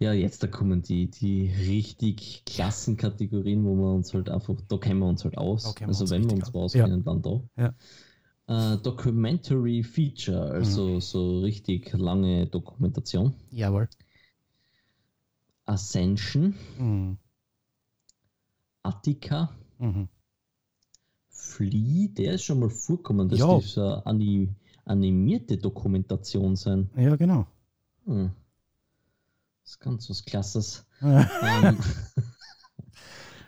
Ja, jetzt da kommen die, die richtig klassen Kategorien, wo wir uns halt einfach, da kennen wir uns halt aus. Okay, also wenn wir uns auskennen, ja. dann da. Ja. Uh, Documentary Feature, also mhm. so richtig lange Dokumentation. Jawohl. Ascension. Mhm. Attica. Mhm. Flea, der ist schon mal vorkommen. Das ja. dürfte eine animierte Dokumentation sein. Ja, genau. Hm. Das ist ganz was Klasses. um, ähm,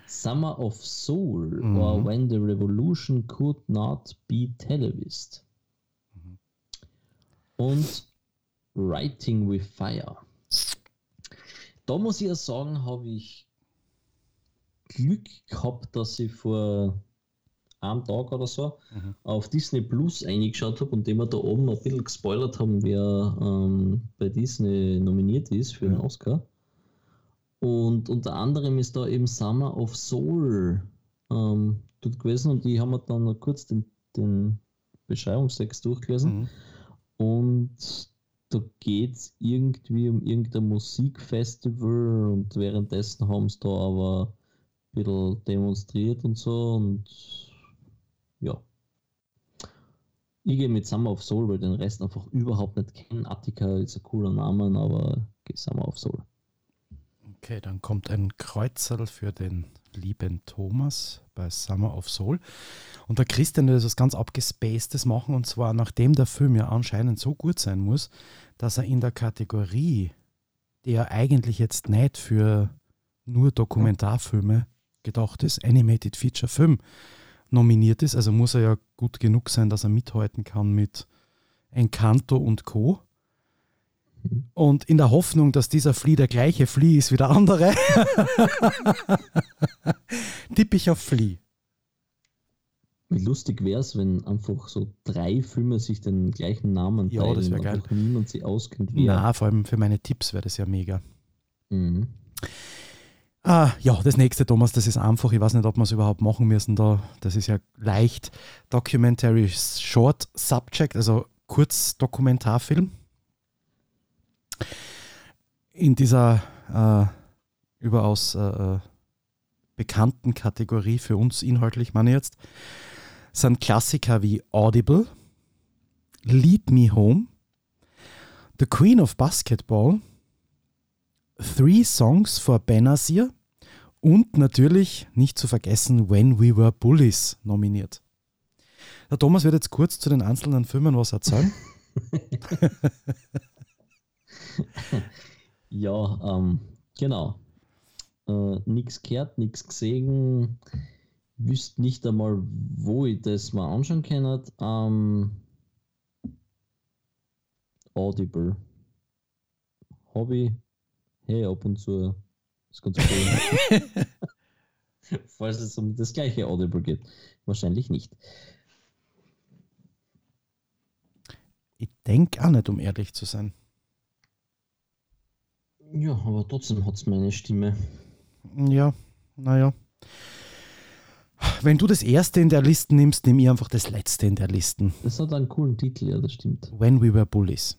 Summer of Soul mhm. or When the Revolution Could Not Be Televised. Mhm. Und Writing with Fire. Da muss ich ja sagen, habe ich Glück gehabt, dass ich vor einem Tag oder so mhm. auf Disney Plus eingeschaut habe und dem wir da oben ein bisschen gespoilert haben, wer ähm, bei Disney nominiert ist für den Oscar. Und unter anderem ist da eben Summer of Soul ähm, dort gewesen und die haben wir dann noch kurz den, den Beschreibungstext durchgelesen. Mhm. Und da geht es irgendwie um irgendein Musikfestival und währenddessen haben sie da aber ein bisschen demonstriert und so und ja. Ich gehe mit Summer of Soul, weil den Rest einfach überhaupt nicht kennen. Attica ist ein cooler Name, aber gehe Summer of Soul. Okay, dann kommt ein Kreuzel für den lieben Thomas bei Summer of Soul. Und der Christian will das ganz abgespacedes machen und zwar nachdem der Film ja anscheinend so gut sein muss, dass er in der Kategorie, die ja eigentlich jetzt nicht für nur Dokumentarfilme gedacht ist, Animated Feature Film, nominiert ist. Also muss er ja gut genug sein, dass er mithalten kann mit Encanto und Co. Und in der Hoffnung, dass dieser Flea der gleiche Flea ist wie der andere, tippe ich auf Flea. Wie lustig wäre es, wenn einfach so drei Filme sich den gleichen Namen teilen ja, das wäre geil. niemand sie auskennt. Wer. Na, vor allem für meine Tipps wäre das ja mega. Mhm. Ah, ja, das nächste, Thomas, das ist einfach. Ich weiß nicht, ob wir es überhaupt machen müssen da. Das ist ja leicht. Documentary Short Subject, also Kurzdokumentarfilm. In dieser äh, überaus äh, äh, bekannten Kategorie für uns inhaltlich, meine ich jetzt, sind Klassiker wie Audible, Lead Me Home, The Queen of Basketball, Three Songs for Benazir und natürlich nicht zu vergessen When We Were Bullies nominiert. Der Thomas wird jetzt kurz zu den einzelnen Filmen was erzählen. ja, ähm, genau. Äh, nichts gehört, nichts gesehen. Wüsste nicht einmal, wo ich das mal anschauen kann. Ähm, Audible. Hobby. Hey, ab und zu ist ganz okay. Falls es um das gleiche Audible geht. Wahrscheinlich nicht. Ich denke auch nicht, um ehrlich zu sein. Ja, aber trotzdem hat es meine Stimme. Ja, naja. Wenn du das erste in der Liste nimmst, nimm ich einfach das letzte in der Liste. Das hat einen coolen Titel, ja, das stimmt. When We Were Bullies.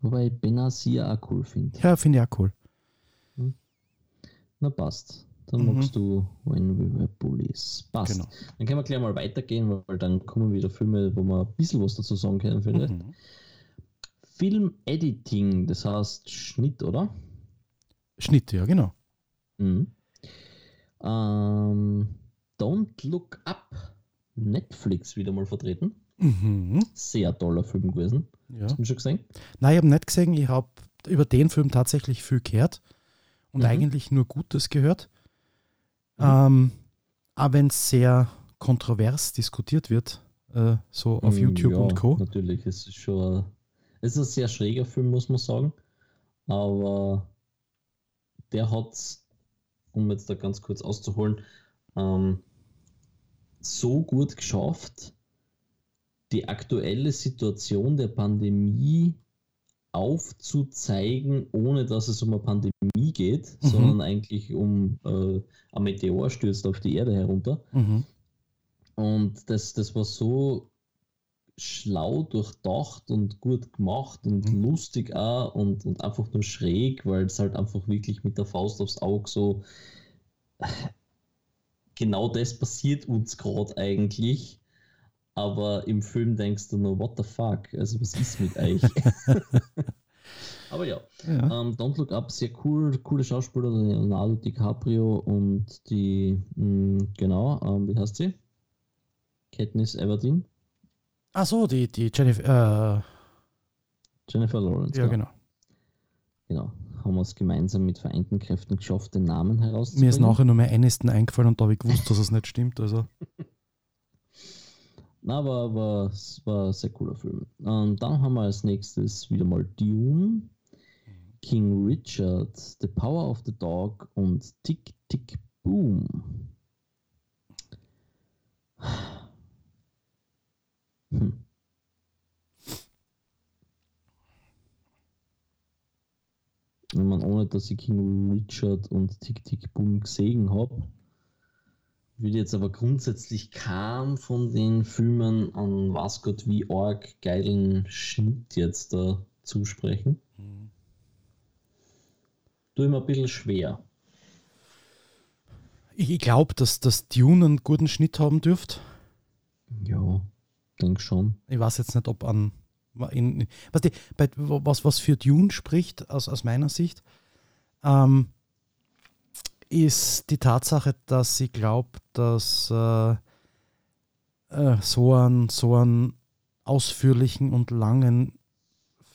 Wobei ich Benazir auch cool finde. Ja, finde ich auch cool. Na passt. Dann mhm. magst du When We Were Bullies. Passt. Genau. Dann können wir gleich mal weitergehen, weil dann kommen wieder Filme, wo wir ein bisschen was dazu sagen können vielleicht. Mhm. Film Editing, das heißt Schnitt, oder? Schnitt, ja, genau. Mhm. Ähm, Don't Look Up, Netflix wieder mal vertreten. Mhm. Sehr toller Film gewesen. Ja. Hast du ihn schon gesehen? Nein, ich habe nicht gesehen. Ich habe über den Film tatsächlich viel gehört und Mhm. eigentlich nur Gutes gehört. Mhm. Ähm, aber wenn es sehr kontrovers diskutiert wird, äh, so auf Mm, YouTube ja, und Co. Natürlich, es ist schon es ist ein sehr schräger Film, muss man sagen. Aber der hat um jetzt da ganz kurz auszuholen, ähm, so gut geschafft, die aktuelle Situation der Pandemie aufzuzeigen, ohne dass es um eine Pandemie geht, Mhm. sondern eigentlich um äh, ein Meteor stürzt auf die Erde herunter. Mhm. Und das, das war so schlau durchdacht und gut gemacht und Mhm. lustig auch und, und einfach nur schräg, weil es halt einfach wirklich mit der Faust aufs Auge so genau das passiert uns gerade eigentlich. Aber im Film denkst du nur, what the fuck? Also, was ist mit euch? Aber ja, Ja. ähm, Don't Look Up, sehr cool, coole Schauspieler, Leonardo DiCaprio und die, mh, genau, ähm, wie heißt sie? Katniss Everdeen, Ach so, die, die Jennifer, äh, Jennifer Lawrence. ja genau. Genau, haben wir es gemeinsam mit vereinten Kräften geschafft, den Namen herauszubringen. Mir ist nachher nur mehr Aniston eingefallen und da habe ich gewusst, dass es nicht stimmt. Also. Na, aber, aber es war ein sehr cooler Film. Und dann haben wir als nächstes wieder mal Dune, King Richard, The Power of the Dog und Tick Tick Boom. Hm. Ich meine, ohne dass ich King Richard und Tick Tick Boom gesehen habe, würde jetzt aber grundsätzlich kaum von den Filmen an was Gott wie arg geilen Schnitt jetzt da zusprechen. Tue ich mir ein bisschen schwer. Ich, glaube, dass das Dune einen guten Schnitt haben dürfte. Ja, denk schon. Ich weiß jetzt nicht, ob an. In, was, die, bei, was, was für Dune spricht, aus, aus meiner Sicht, ähm, ist die Tatsache, dass ich glaube, dass äh, äh, so, einen, so einen ausführlichen und langen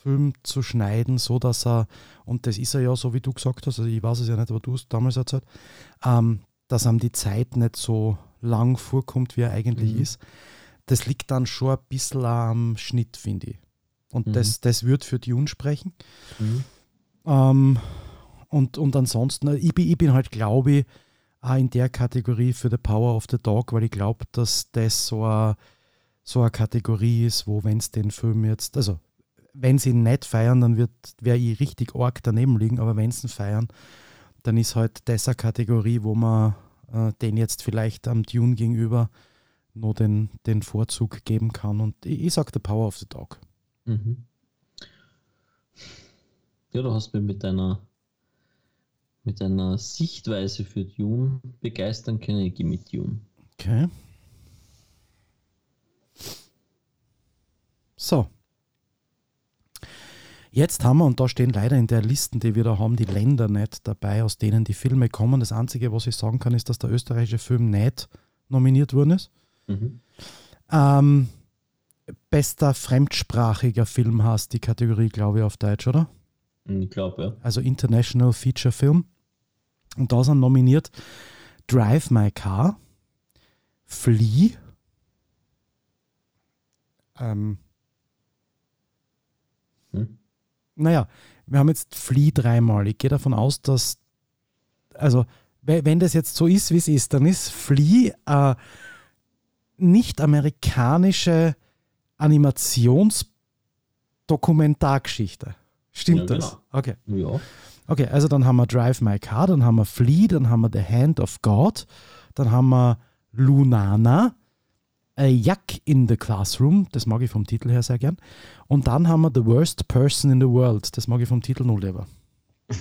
Film zu schneiden, so dass er, und das ist er ja so, wie du gesagt hast, also ich weiß es ja nicht, aber du hast damals erzählt, ähm, dass ihm die Zeit nicht so lang vorkommt, wie er eigentlich Mhm. ist. Das liegt dann schon ein bisschen am Schnitt, finde ich. Und Mhm. das, das wird für Dune sprechen. Mhm. Ähm, und, und ansonsten, ich bin, ich bin halt, glaube ich, auch in der Kategorie für The Power of the Dog, weil ich glaube, dass das so eine so Kategorie ist, wo, wenn es den Film jetzt, also wenn sie ihn nicht feiern, dann wird werde ich richtig arg daneben liegen, aber wenn sie ihn feiern, dann ist halt das eine Kategorie, wo man äh, den jetzt vielleicht am Dune gegenüber nur den, den Vorzug geben kann. Und ich, ich sage The Power of the Dog. Mhm. Ja, du hast mich mit deiner mit deiner Sichtweise für Dune begeistern können. Ich gehe mit Dune. Okay. So. Jetzt haben wir, und da stehen leider in der Liste, die wir da haben, die Länder nicht dabei, aus denen die Filme kommen. Das Einzige, was ich sagen kann, ist, dass der österreichische Film nicht nominiert worden ist. Mhm. Ähm, bester fremdsprachiger Film hast die Kategorie, glaube ich, auf Deutsch, oder? Ich glaube, ja. Also International Feature Film. Und da sind nominiert Drive My Car, Flea, ähm, Hm? naja, wir haben jetzt Flea dreimal. Ich gehe davon aus, dass, also, we- wenn das jetzt so ist, wie es ist, dann ist Flea äh, nicht amerikanische Animationsdokumentargeschichte. Stimmt Ja, das? genau. Okay. Ja. Okay, also dann haben wir Drive My Car, dann haben wir Flea, dann haben wir The Hand of God, dann haben wir Lunana, A Yak in the Classroom, das mag ich vom Titel her sehr gern, und dann haben wir The Worst Person in the World, das mag ich vom Titel nur lieber.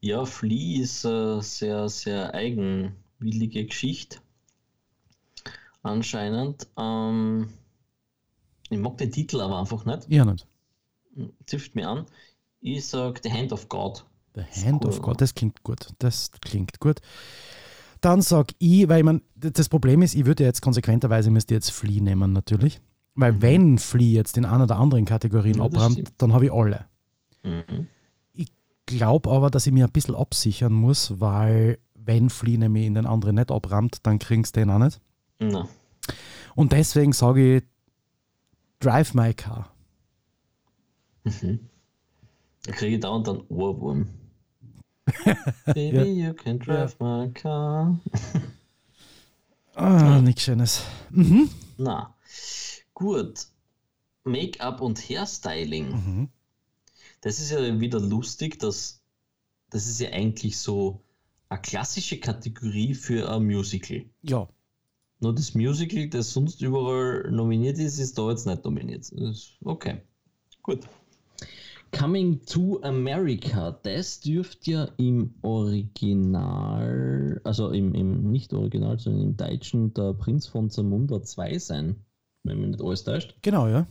Ja, Flea ist eine sehr, sehr eigenwillige Geschichte. Anscheinend. Ähm, ich mag den Titel aber einfach nicht. Ja, nicht. trifft mir an. Ich sage The Hand of God. The Hand cool, of God, das klingt gut. Das klingt gut. Dann sage ich, weil man, das Problem ist, ich würde jetzt konsequenterweise müsste jetzt Flea nehmen, natürlich. Weil mhm. wenn Flea jetzt in einer der anderen Kategorien ja, abräumt, dann habe ich alle. Mhm. Ich glaube aber, dass ich mir ein bisschen absichern muss, weil wenn Flea nämlich in den anderen nicht abrammt, dann kriegst du den auch nicht. No. Und deswegen sage ich Drive My Car. Mhm. Da kriege ich dauernd einen Ohrwurm. Baby, ja. you can drive ja. my car. ah, nichts Schönes. Mhm. Na, gut. Make-up und Hairstyling. Mhm. Das ist ja wieder lustig, dass das ist ja eigentlich so eine klassische Kategorie für ein Musical. Ja. Nur das Musical, das sonst überall nominiert ist, ist da jetzt nicht nominiert. Okay, gut. Coming to America, das dürfte ja im Original, also im, im nicht Original, sondern im Deutschen der Prinz von Zamunda 2 sein, wenn mich nicht alles täuscht. Genau, ja.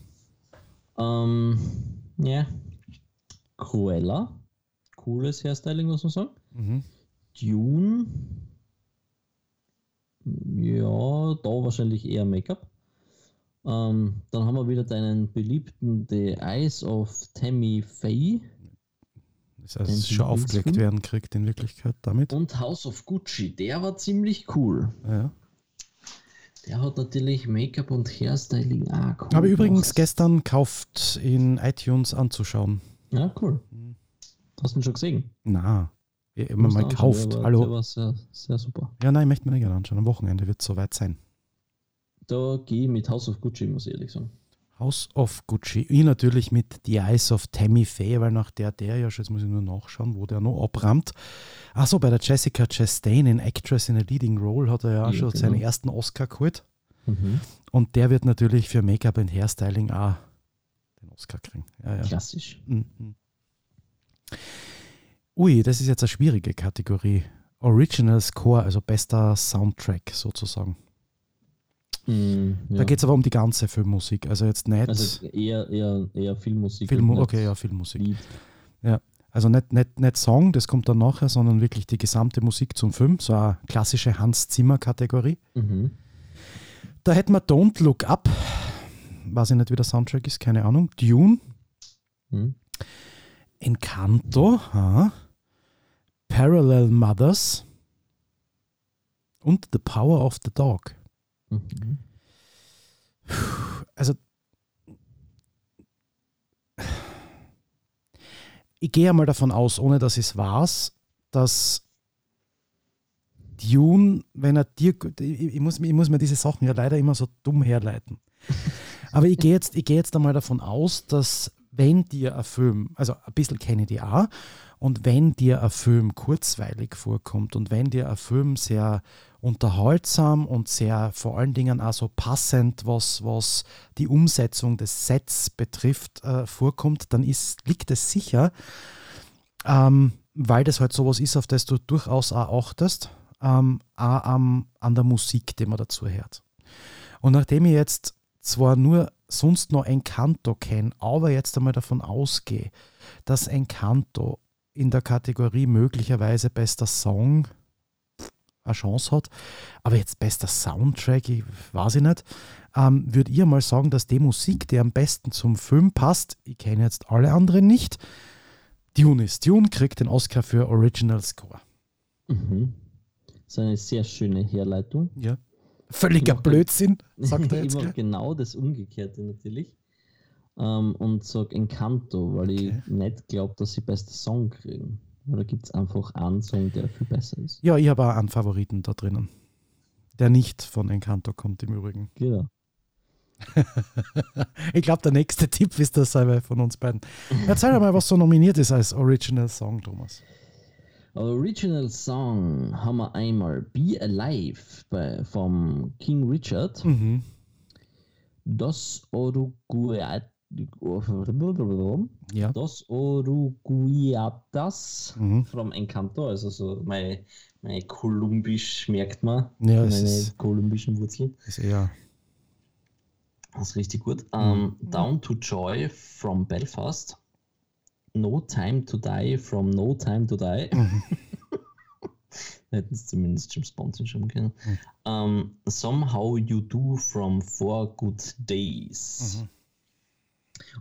Ähm, ja. Cruella, cooles Hairstyling, muss man sagen. Mhm. Dune, ja, da wahrscheinlich eher Make-up. Ähm, dann haben wir wieder deinen beliebten The Eyes of Tammy Faye. Das heißt, es schon aufgelegt werden kriegt in Wirklichkeit damit. Und House of Gucci, der war ziemlich cool. Ja. Der hat natürlich Make-up und Hairstyling auch cool. Habe übrigens gestern gekauft in iTunes anzuschauen. Ja, cool. Hast du ihn schon gesehen? Na, immer mal gekauft. Der war, Hallo. Der war sehr, sehr super. Ja, nein, ich möchte mir nicht gerne anschauen. Am Wochenende wird es soweit sein. Da gehe ich mit House of Gucci, muss ich ehrlich sagen. House of Gucci. Ich natürlich mit The Eyes of Tammy Faye, weil nach der der ja, jetzt muss ich nur nachschauen, wo der noch abrammt. Achso, bei der Jessica Chastain in Actress in a Leading Role hat er ja, ja schon genau. seinen ersten Oscar geholt. Mhm. Und der wird natürlich für Make-up und Hairstyling auch den Oscar kriegen. Ja, ja. Klassisch. Mhm. Ui, das ist jetzt eine schwierige Kategorie. Original Score, also bester Soundtrack sozusagen. Mm, ja. Da geht es aber um die ganze Filmmusik, also jetzt nicht. Also eher, eher, eher Filmmusik. Film, okay, ja, Filmmusik. Lied. Ja, also nicht, nicht, nicht Song, das kommt dann nachher, sondern wirklich die gesamte Musik zum Film, so eine klassische Hans-Zimmer-Kategorie. Mhm. Da hätten wir Don't Look Up, weiß ich nicht, wie der Soundtrack ist, keine Ahnung. Dune, mhm. Encanto, ha. Parallel Mothers und The Power of the Dog. Mhm. Also, ich gehe mal davon aus, ohne dass ich es weiß, dass Dune, wenn er dir, ich, muss, ich muss mir diese Sachen ja leider immer so dumm herleiten. Aber ich gehe jetzt, ich jetzt einmal davon aus, dass wenn dir ein Film, also ein bisschen kenne ich die auch, und wenn dir ein Film kurzweilig vorkommt und wenn dir ein Film sehr unterhaltsam und sehr vor allen Dingen auch so passend, was, was die Umsetzung des Sets betrifft, äh, vorkommt, dann ist, liegt es sicher, ähm, weil das halt sowas ist, auf das du durchaus auch achtest, ähm, auch ähm, an der Musik, die man dazu hört. Und nachdem ich jetzt zwar nur sonst noch Encanto kenne, aber jetzt einmal davon ausgehe, dass Encanto in der Kategorie möglicherweise bester Song eine Chance hat. Aber jetzt bester Soundtrack, ich weiß ich nicht. Ähm, Würde ich mal sagen, dass die Musik, die am besten zum Film passt, ich kenne jetzt alle anderen nicht, Dune ist. Dune kriegt den Oscar für Original Score. Mhm. Das ist eine sehr schöne Herleitung. Ja. Völliger Blödsinn, sagt er jetzt. Immer genau das Umgekehrte natürlich ähm, und sage Encanto, weil okay. ich nicht glaube, dass sie beste Song kriegen. Oder gibt es einfach einen Song, der viel besser ist? Ja, ich habe auch einen Favoriten da drinnen. Der nicht von Encanto kommt im Übrigen. Genau. ich glaube, der nächste Tipp ist das selber von uns beiden. Erzähl doch mal, was so nominiert ist als Original Song, Thomas. Original Song haben wir einmal Be Alive bei, vom King Richard. Mhm. Dos Oruguay ja. Dos Oruguiatas mhm. from Encanto, also so mein, mein Kolumbisch merkt man, ja, meine kolumbischen Wurzeln. Ist eher. Das ist richtig gut. Um, mhm. Down to Joy from Belfast. No Time to Die from No Time to Die. Mhm. Hätten es zumindest James Bond schon können. Mhm. Um, Somehow You Do from Four Good Days. Mhm.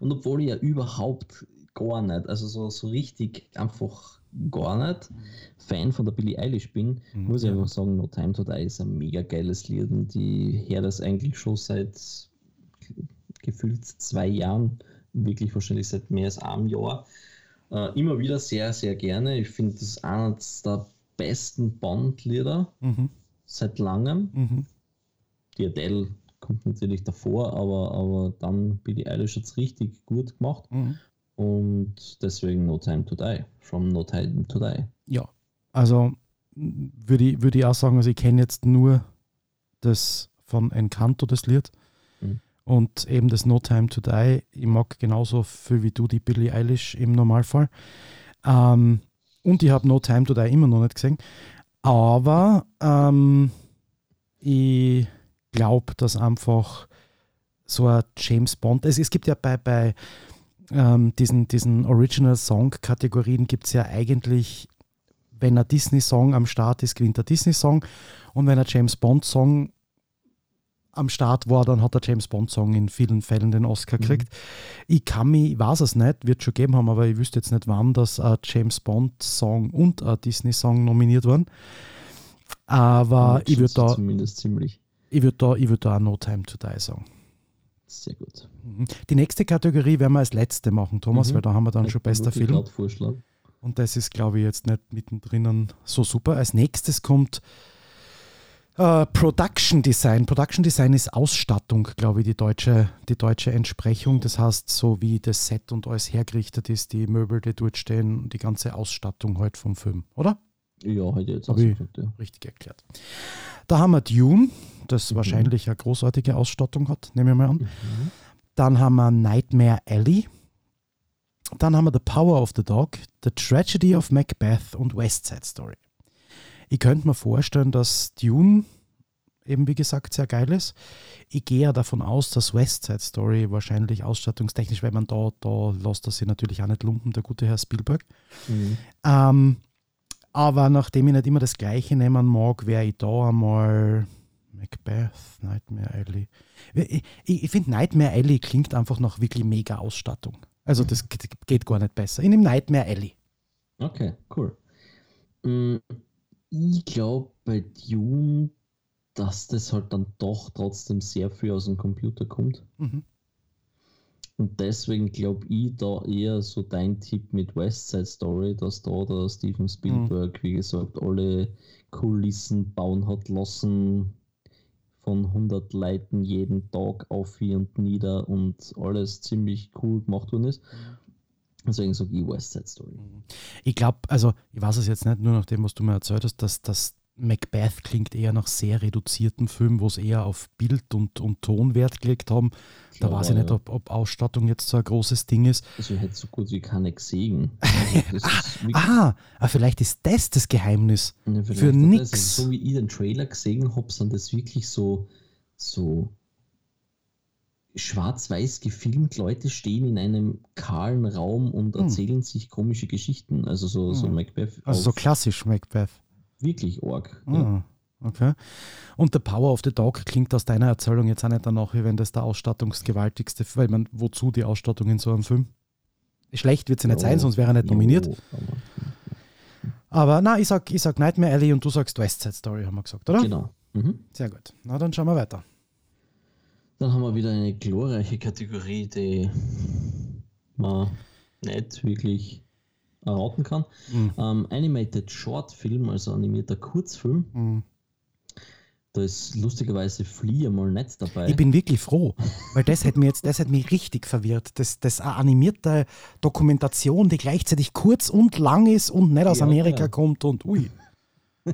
Und obwohl ich ja überhaupt gar nicht, also so, so richtig einfach gar nicht Fan von der Billie Eilish bin, mhm, muss ich einfach sagen, No Time to Die ist ein mega geiles Lied und ich höre das eigentlich schon seit gefühlt zwei Jahren, wirklich wahrscheinlich seit mehr als einem Jahr, äh, immer wieder sehr, sehr gerne. Ich finde, das ist eines der besten Bond-Lieder mhm. seit langem. Mhm. Die Adele kommt natürlich davor, aber, aber dann Billie Eilish hat es richtig gut gemacht. Mhm. Und deswegen No Time to Die, from No Time to Die. Ja, also würde ich, würd ich auch sagen, also ich kenne jetzt nur das von Encanto, das Lied. Mhm. Und eben das No Time to Die. Ich mag genauso viel wie du die Billie Eilish im Normalfall. Ähm, und ich habe No Time to Die immer noch nicht gesehen. Aber ähm, ich glaube, dass einfach so ein James Bond, es, es gibt ja bei, bei ähm, diesen, diesen Original Song-Kategorien gibt es ja eigentlich, wenn ein Disney-Song am Start ist, gewinnt der Disney-Song. Und wenn ein James Bond-Song am Start war, dann hat der James Bond-Song in vielen Fällen den Oscar mhm. gekriegt. Mhm. Ich kann mich, ich weiß es nicht, wird schon geben haben, aber ich wüsste jetzt nicht, wann das ein James Bond-Song und ein Disney-Song nominiert waren. Aber ich würde da. Zumindest ziemlich. Ich würde da, würd da auch No Time to Die sagen. Sehr gut. Mhm. Die nächste Kategorie werden wir als letzte machen, Thomas, mhm. weil da haben wir dann ich schon bester Film. Und das ist, glaube ich, jetzt nicht mittendrin so super. Als nächstes kommt Uh, Production Design. Production Design ist Ausstattung, glaube ich, die deutsche, die deutsche Entsprechung. Das heißt, so wie das Set und alles hergerichtet ist, die Möbel, die dort stehen, die ganze Ausstattung halt vom Film, oder? Ja, heute jetzt Habe ich ja. richtig erklärt. Da haben wir Dune, das mhm. wahrscheinlich eine großartige Ausstattung hat, nehme ich mal an. Mhm. Dann haben wir Nightmare Alley. Dann haben wir The Power of the Dog, The Tragedy of Macbeth und West Side Story. Ich könnte mir vorstellen, dass Dune eben wie gesagt sehr geil ist. Ich gehe ja davon aus, dass West Side Story wahrscheinlich ausstattungstechnisch, weil man da, da lässt er sich natürlich auch nicht lumpen, der gute Herr Spielberg. Mhm. Ähm, aber nachdem ich nicht immer das Gleiche nehmen mag, wäre ich da einmal Macbeth, Nightmare Alley. Ich, ich, ich finde Nightmare Alley klingt einfach nach wirklich mega Ausstattung. Also das geht gar nicht besser. Ich nehme Nightmare Alley. Okay, cool. Mm, ich glaube bei Dune, dass das halt dann doch trotzdem sehr viel aus dem Computer kommt. Mhm. Und deswegen glaube ich da eher so dein Tipp mit West Side Story, dass da der Steven Spielberg, mhm. wie gesagt, alle Kulissen bauen hat lassen, von 100 Leuten jeden Tag auf hier und nieder und alles ziemlich cool gemacht worden ist. Deswegen sage ich West Side Story. Mhm. Ich glaube, also ich weiß es jetzt nicht, nur nach dem, was du mir erzählt hast, dass das Macbeth klingt eher nach sehr reduzierten Film, wo es eher auf Bild und, und Ton Wert gelegt haben. Da weiß ich nicht, ob, ob, Ausstattung jetzt so ein großes Ding ist. Also ich hätte so gut wie keine gesehen. Also ah, ah, vielleicht ist das das Geheimnis. Ja, Für nichts. Also, so wie ich den Trailer gesehen habe, sind das wirklich so, so schwarz-weiß gefilmt, Leute stehen in einem kahlen Raum und hm. erzählen hm. sich komische Geschichten. Also so, hm. so Macbeth. Also so klassisch Macbeth. Wirklich arg. Ah, ja. Okay. Und The Power of the Dog klingt aus deiner Erzählung jetzt auch nicht danach, wie wenn das der ausstattungsgewaltigste, weil man, wozu die Ausstattung in so einem Film? Schlecht wird sie nicht jo. sein, sonst wäre er nicht nominiert. Aber na, ich sag, ich sag Nightmare Alley und du sagst West Side Story, haben wir gesagt, oder? Genau. Mhm. Sehr gut. Na, dann schauen wir weiter. Dann haben wir wieder eine glorreiche Kategorie, die man nicht wirklich erraten kann. Mhm. Ähm, Animated Short Film, also animierter Kurzfilm. Mhm. Da ist lustigerweise Flea mal nicht dabei. Ich bin wirklich froh, weil das hat mich jetzt, das hat mich richtig verwirrt. Das, das eine animierte Dokumentation, die gleichzeitig kurz und lang ist und nicht aus ja, Amerika ja. kommt und ui.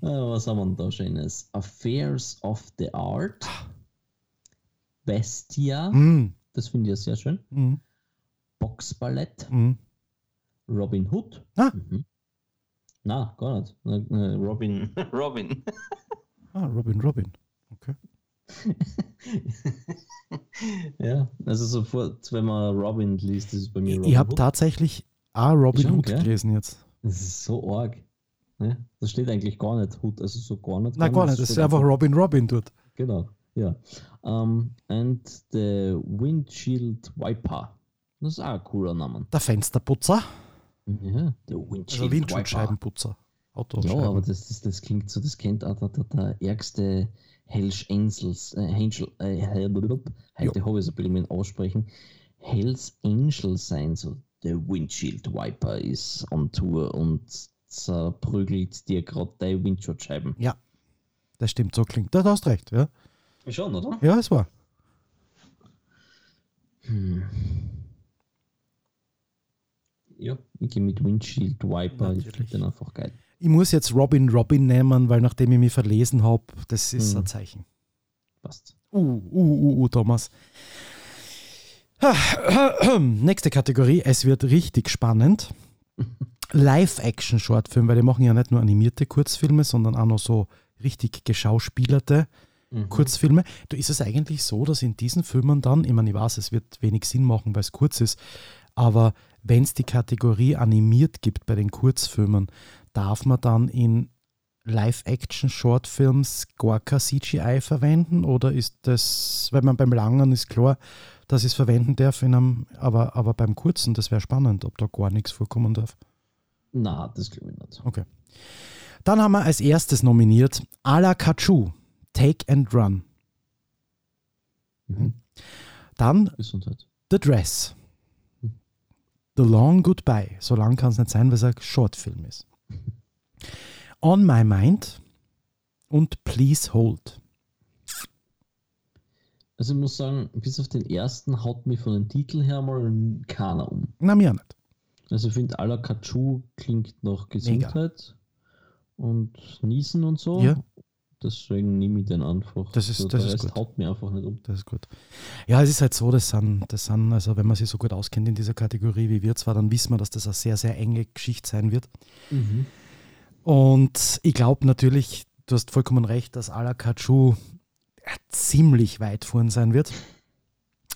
was haben wir denn da Schönes? Affairs of the Art. Bestia. Mm. Das finde ich ja sehr schön. Mm. Boxballett. Mm. Robin Hood. Ah. Mhm. Na, gar nicht. Robin. Robin. ah, Robin, Robin. Okay. ja, also sofort, wenn man Robin liest, ist bei mir Robin Ich habe tatsächlich auch Robin Hood gell? gelesen jetzt. Das ist so arg. Ne? Das steht eigentlich gar nicht Hood, also so gar nicht. Nein, gar nicht, das ist einfach Robin Robin dort. Genau, ja. Um, and the Windshield Wiper. Das ist auch ein cooler Name. Der Fensterputzer. Ja, der Windshield also Windschutzscheibenputzer. Ja, aber das, das, das klingt so, das kennt auch der, der, der ärgste Hells Angels, äh, Angel, äh, heute habe ich es ein bisschen mit aussprechen, Hells Angel sein, so der Windshield Wiper ist on Tour und zerprügelt dir gerade deine Windschutzscheiben. Ja, das stimmt, so klingt. Da hast recht, ja. Schon, oder? Ja, es war. Hm. Ja, ich gehe mit Windshield Wiper, Natürlich. ich finde den einfach geil. Ich muss jetzt Robin Robin nehmen, weil nachdem ich mich verlesen habe, das ist hm. ein Zeichen. Passt. Uh, uh, uh, uh, Thomas. Nächste Kategorie, es wird richtig spannend. Live-Action-Shortfilm, weil die machen ja nicht nur animierte Kurzfilme, sondern auch noch so richtig geschauspielerte mhm. Kurzfilme. Da ist es eigentlich so, dass in diesen Filmen dann, ich meine, ich weiß, es wird wenig Sinn machen, weil es kurz ist, aber wenn es die Kategorie animiert gibt bei den Kurzfilmen, darf man dann in Live-Action-Shortfilms gar kein CGI verwenden oder ist das, weil man beim Langen ist klar, dass ich es verwenden darf, in einem, aber, aber beim Kurzen, das wäre spannend, ob da gar nichts vorkommen darf. Na, das glaube ich nicht. Okay. Dann haben wir als erstes nominiert Ala Kachu, Take and Run. Mhm. Dann. The Dress. The Long Goodbye. So lang kann es nicht sein, weil es ein Shortfilm ist. On My Mind und Please Hold. Also ich muss sagen, bis auf den ersten haut mich von den Titel her mal keiner um. Na, mir nicht. Also ich finde, Ala Kachu klingt nach Gesundheit Mega. und Niesen und so. Ja. Deswegen nehme ich den einfach. Das ist, also, das ist gut. haut mir einfach nicht um. Das ist gut. Ja, es ist halt so, das sind, das sind, also wenn man sich so gut auskennt in dieser Kategorie wie wir zwar, dann wissen wir, dass das eine sehr, sehr enge Geschichte sein wird. Mhm. Und ich glaube natürlich, du hast vollkommen recht, dass Alakachu ziemlich weit vorn sein wird.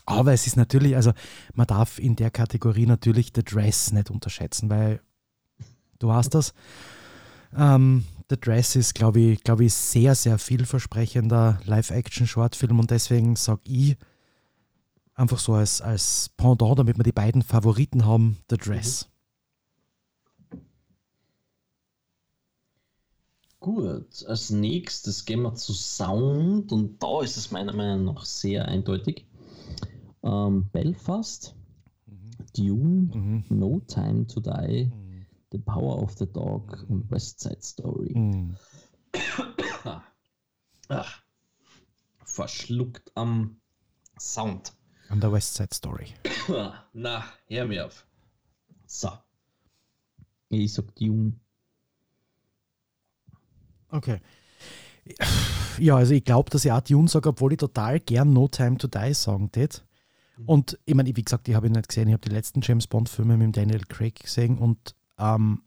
Aber es ist natürlich, also man darf in der Kategorie natürlich The Dress nicht unterschätzen, weil du hast das. Ähm, The Dress ist, glaube ich, glaube ich, sehr, sehr vielversprechender Live-Action-Shortfilm und deswegen sage ich einfach so als, als Pendant, damit wir die beiden Favoriten haben, The Dress. Gut, als nächstes gehen wir zu Sound und da ist es meiner Meinung nach sehr eindeutig. Ähm, Belfast, mhm. Dune, mhm. No Time to Die, mhm. The Power of the Dog und West Side Story. Mhm. Ach, verschluckt am Sound. An der West Side Story. Na, hör mir auf. So. Ich sag Dune. Okay. Ja, also ich glaube, dass ich auch Dune sage, obwohl ich total gern No Time to Die sagen tät. Mhm. Und ich meine, wie gesagt, ich habe ihn nicht gesehen, ich habe die letzten James Bond-Filme mit Daniel Craig gesehen und ähm,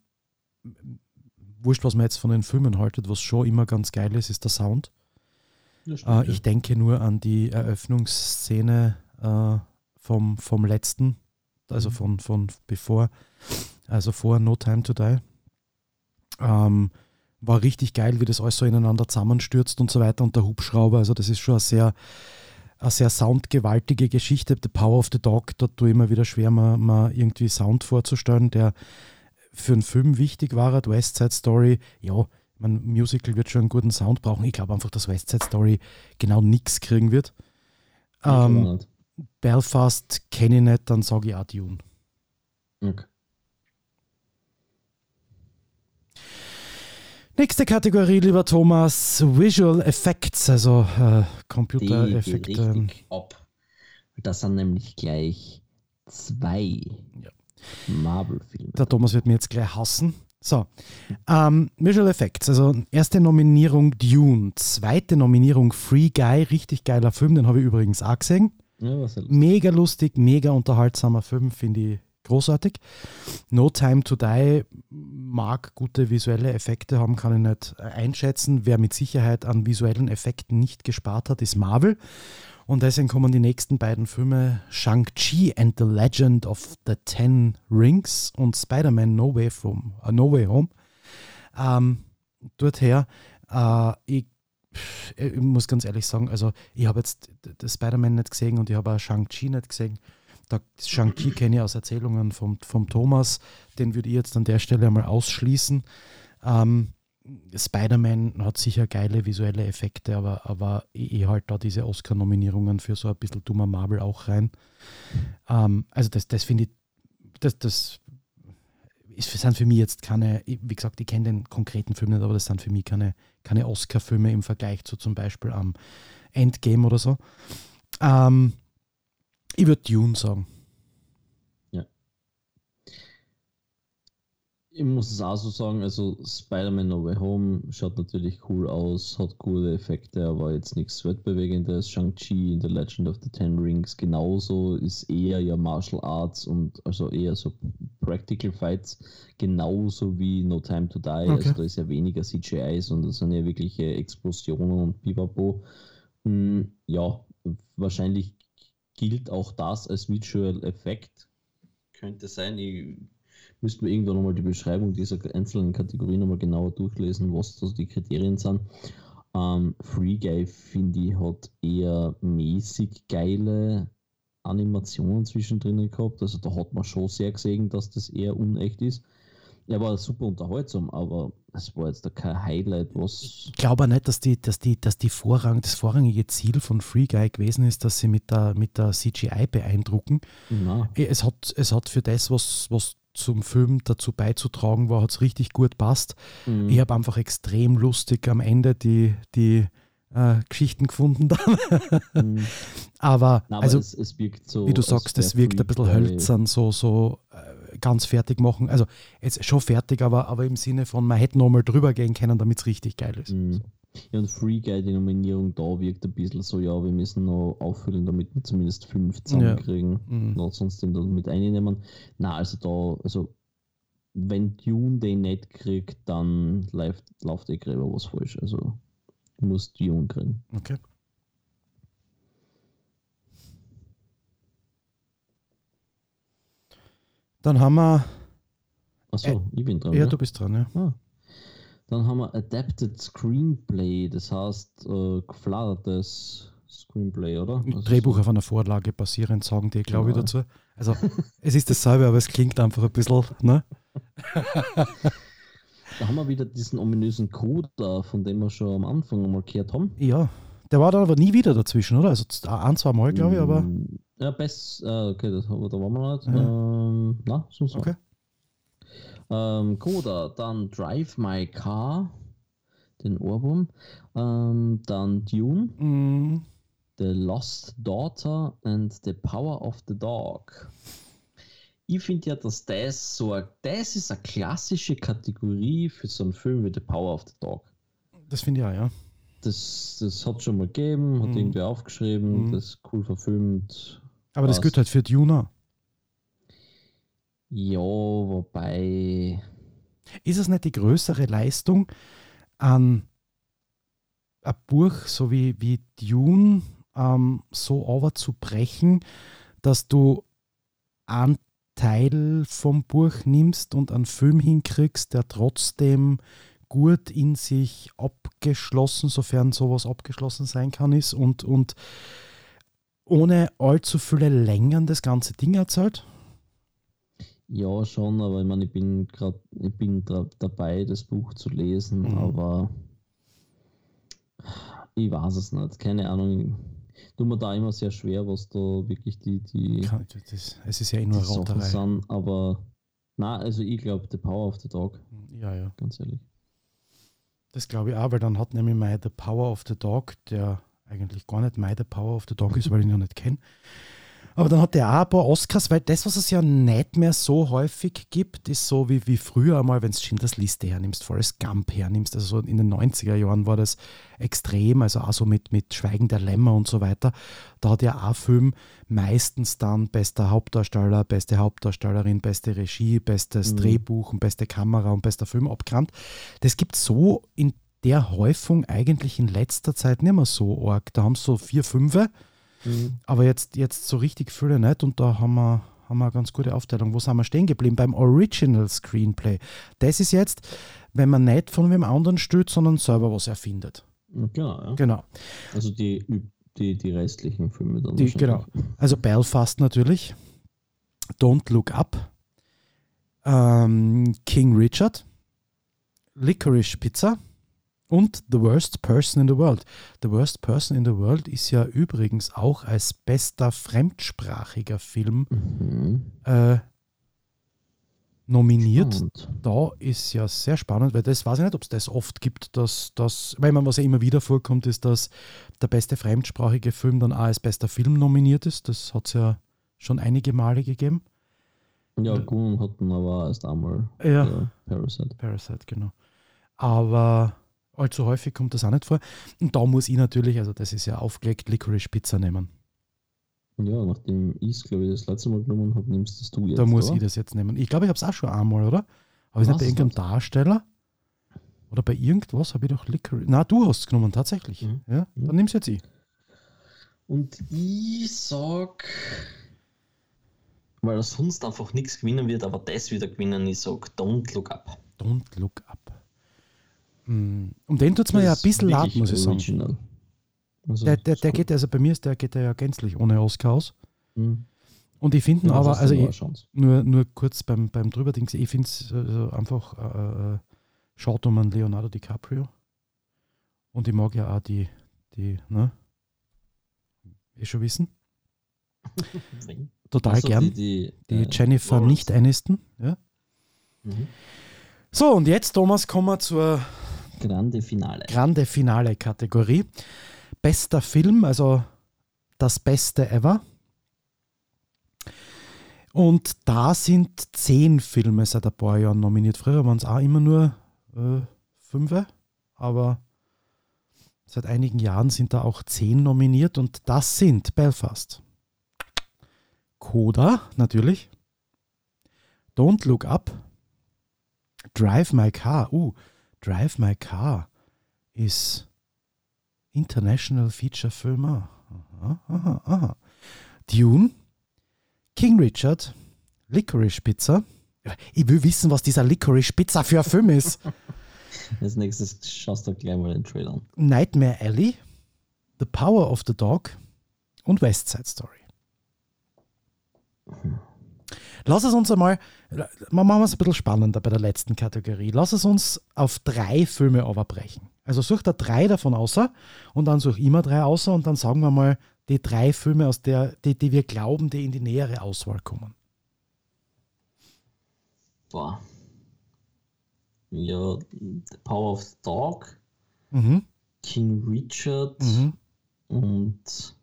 wurscht, was man jetzt von den Filmen haltet, was schon immer ganz geil ist, ist der Sound. Stimmt, äh, ich ja. denke nur an die Eröffnungsszene äh, vom, vom letzten, also mhm. von, von bevor, also vor No Time to Die. Ähm, war richtig geil, wie das alles so ineinander zusammenstürzt und so weiter und der Hubschrauber, also das ist schon eine sehr, eine sehr soundgewaltige Geschichte. The Power of the Dog, dort tue ich immer wieder schwer, mal, mal irgendwie Sound vorzustellen, der für einen Film wichtig war, die West Side Story, ja, mein Musical wird schon einen guten Sound brauchen. Ich glaube einfach, dass West Side Story genau nichts kriegen wird. Ähm, Belfast kenne ich nicht, dann sage ich auch Dune. Okay. Nächste Kategorie, lieber Thomas, Visual Effects, also äh, Computereffekte. ab. Das sind nämlich gleich zwei. Ja. Marvel-Filme. Der Thomas wird mir jetzt gleich hassen. So, ähm, Visual Effects, also erste Nominierung Dune, zweite Nominierung Free Guy, richtig geiler Film, den habe ich übrigens auch gesehen. Ja, mega lustig, mega unterhaltsamer Film, finde ich, großartig. No Time to Die mag gute visuelle Effekte haben, kann ich nicht einschätzen. Wer mit Sicherheit an visuellen Effekten nicht gespart hat, ist Marvel. Und deswegen kommen die nächsten beiden Filme Shang-Chi and the Legend of the Ten Rings und Spider-Man No Way From uh, No Way Home. Ähm, dorther, äh, ich, ich, muss ganz ehrlich sagen, also ich habe jetzt Spider-Man nicht gesehen und ich habe auch Shang-Chi nicht gesehen. Shang-Chi kenne ich aus Erzählungen vom, vom Thomas, den würde ich jetzt an der Stelle einmal ausschließen. Ähm, Spider-Man hat sicher geile visuelle Effekte, aber, aber ich, ich halte da diese Oscar-Nominierungen für so ein bisschen dummer Marvel auch rein. Ähm, also das, das finde ich, das, das ist, sind für mich jetzt keine, wie gesagt, ich kenne den konkreten Film nicht, aber das sind für mich keine, keine Oscar-Filme im Vergleich zu zum Beispiel am Endgame oder so. Ähm, ich würde Dune sagen. Ich muss es auch so sagen, also Spider-Man No Way Home schaut natürlich cool aus, hat coole Effekte, aber jetzt nichts Weltbewegendes. Shang-Chi in The Legend of the Ten Rings genauso, ist eher ja Martial Arts und also eher so Practical Fights, genauso wie No Time to Die. Okay. Also da ist ja weniger CGI, sondern das sind ja wirkliche Explosionen und Bibapo. Hm, ja, wahrscheinlich gilt auch das als Visual Effekt. Könnte sein, ich müsste mir irgendwann nochmal die Beschreibung dieser einzelnen Kategorien nochmal genauer durchlesen, was da die Kriterien sind. Ähm, Free Guy, finde ich, hat eher mäßig geile Animationen zwischendrin gehabt. Also da hat man schon sehr gesehen, dass das eher unecht ist. Er war super unterhaltsam, aber es war jetzt da kein Highlight, was. Ich glaube auch nicht, dass, die, dass, die, dass die Vorrang, das vorrangige Ziel von Free Guy gewesen ist, dass sie mit der, mit der CGI beeindrucken. Nein. Es hat, es hat für das, was, was zum Film dazu beizutragen war, hat es richtig gut passt. Mhm. Ich habe einfach extrem lustig am Ende die, die äh, Geschichten gefunden dann. mhm. Aber, Nein, aber also, es, es so, wie du sagst, es wirkt ein bisschen hölzern, so, so äh, ganz fertig machen. Also jetzt schon fertig, aber, aber im Sinne von, man hätte nochmal drüber gehen können, damit es richtig geil ist. Mhm. Ja, und Free Guy, die Nominierung da wirkt ein bisschen so, ja, wir müssen noch auffüllen, damit wir zumindest fünf zusammenkriegen. Ja. Mhm. Sonst den da mit einnehmen. Na, also da, also wenn Dune den nicht kriegt, dann läuft, läuft der Gräber was falsch. Also muss Dune kriegen. Okay. Dann haben wir. Achso, äh, ich bin dran. Ja, ja, du bist dran, ja. Ah. Dann haben wir Adapted Screenplay, das heißt äh, gefladertes Screenplay, oder? Also Drehbuch auf einer Vorlage basierend, sagen die, glaube ich, dazu. Also, es ist dasselbe, aber es klingt einfach ein bisschen, ne? da haben wir wieder diesen ominösen Code da, von dem wir schon am Anfang mal gehört haben. Ja, der war dann aber nie wieder dazwischen, oder? Also ein, zwei Mal, glaube ich, aber. Mm, ja, best, äh, okay, das, da waren wir nicht. Ja. Ähm, na, sonst okay. Ähm, Coda, dann Drive My Car, den Ohrwurm. Ähm, dann Dune, mm. The Lost Daughter and The Power of the Dog. Ich finde ja, dass das so ein, das ist eine klassische Kategorie für so einen Film wie The Power of the Dog. Das finde ich auch, ja das, das hat schon mal gegeben, hat mhm. irgendwie aufgeschrieben, mhm. das cool verfilmt. Aber das gilt halt für Duna. Ja, wobei. Ist es nicht die größere Leistung, an ein Buch so wie, wie Dune ähm, so overzubrechen, dass du einen Teil vom Buch nimmst und einen Film hinkriegst, der trotzdem gut in sich abgeschlossen, sofern sowas abgeschlossen sein kann, ist und, und ohne allzu viele Längen das ganze Ding erzählt? Ja, schon, aber ich meine, ich bin gerade, ich bin dabei, das Buch zu lesen, mhm. aber ich weiß es nicht, keine Ahnung. Tut mir da immer sehr schwer, was da wirklich die, die das, es ist ja eh nur Rauterei. Sind, aber na, also ich glaube, The Power of the Dog. Ja, ja. Ganz ehrlich. Das glaube ich auch, weil dann hat nämlich My The Power of the Dog, der eigentlich gar nicht My The Power of the Dog ist, weil ich ihn noch nicht kenne, Aber dann hat er auch ein paar Oscars, weil das, was es ja nicht mehr so häufig gibt, ist so wie, wie früher einmal, wenn du Schindlers Liste hernimmst, Forrest Gump hernimmst. Also so in den 90er Jahren war das extrem, also auch so mit, mit Schweigen der Lämmer und so weiter. Da hat ja auch Film meistens dann bester Hauptdarsteller, beste Hauptdarstellerin, beste Regie, bestes mhm. Drehbuch und beste Kamera und bester Film abgerannt. Das gibt es so in der Häufung eigentlich in letzter Zeit nicht mehr so arg. Da haben so vier, fünf Mhm. Aber jetzt, jetzt so richtig viele nicht und da haben wir, haben wir eine ganz gute Aufteilung. Wo sind wir stehen geblieben? Beim Original Screenplay. Das ist jetzt, wenn man nicht von wem anderen stützt, sondern selber was erfindet. Klar, ja. Genau. Also die, die, die restlichen Filme dann. Die, genau. Also Belfast natürlich. Don't Look Up. Ähm, King Richard. Licorice Pizza und The Worst Person in the World. The Worst Person in the World ist ja übrigens auch als bester fremdsprachiger Film mhm. äh, nominiert. Spannend. Da ist ja sehr spannend, weil das weiß ich nicht, ob es das oft gibt, dass das, weil man was ja immer wieder vorkommt, ist, dass der beste fremdsprachige Film dann auch als bester Film nominiert ist. Das hat es ja schon einige Male gegeben. Ja, Gun hatten aber erst einmal ja, Parasite. Parasite, genau. Aber Allzu häufig kommt das auch nicht vor. Und da muss ich natürlich, also das ist ja aufgelegt, Licorice Pizza nehmen. Ja, nachdem ich es, glaube ich, das letzte Mal genommen habe, nimmst das du jetzt. Da muss oder? ich das jetzt nehmen. Ich glaube, ich habe es auch schon einmal, oder? Aber ist nicht bei irgendeinem Darsteller? Oder bei irgendwas habe ich doch Licorice. Na, du hast es genommen, tatsächlich. Mhm. Ja, dann mhm. nimm's jetzt ich. Und ich sag, weil er sonst einfach nichts gewinnen wird, aber das wieder gewinnen, ich sag, don't look up. Don't look up. Mm. Um den tut es mir ja ein bisschen leid, muss ich sagen. Also der, der, der geht, also bei mir ist der geht der ja gänzlich ohne Oscar aus. Mhm. Und ich finde ja, aber, also ich, nur, nur kurz beim, beim Drüberdings, ich finde es also einfach äh, äh, schaut um einen Leonardo DiCaprio. Und ich mag ja auch die, die, ne? Eh schon wissen. Total also gern. Die, die, die äh, Jennifer Lawrence. nicht Aniston. Ja. Mhm. So, und jetzt, Thomas, kommen wir zur Grande Finale. Grande Finale Kategorie. Bester Film, also das Beste ever. Und da sind zehn Filme seit ein paar Jahren nominiert. Früher waren es auch immer nur äh, fünf, aber seit einigen Jahren sind da auch zehn nominiert und das sind Belfast, Coda natürlich, Don't Look Up, Drive My Car, uh, Drive My Car ist International Feature Film. Aha, aha, aha. Dune, King Richard, Licorice Pizza. Ich will wissen, was dieser Licorice Pizza für ein Film ist. Als nächstes schaust du gleich mal den Trailer an. Nightmare Alley, The Power of the Dog und West Side Story. Hm. Lass es uns einmal, machen wir es ein bisschen spannender bei der letzten Kategorie. Lass es uns auf drei Filme überbrechen. Also such da drei davon außer und dann such immer drei außer und dann sagen wir mal die drei Filme, aus der, die, die wir glauben, die in die nähere Auswahl kommen. Boah. Ja, The Power of the Dog, mhm. King Richard mhm. und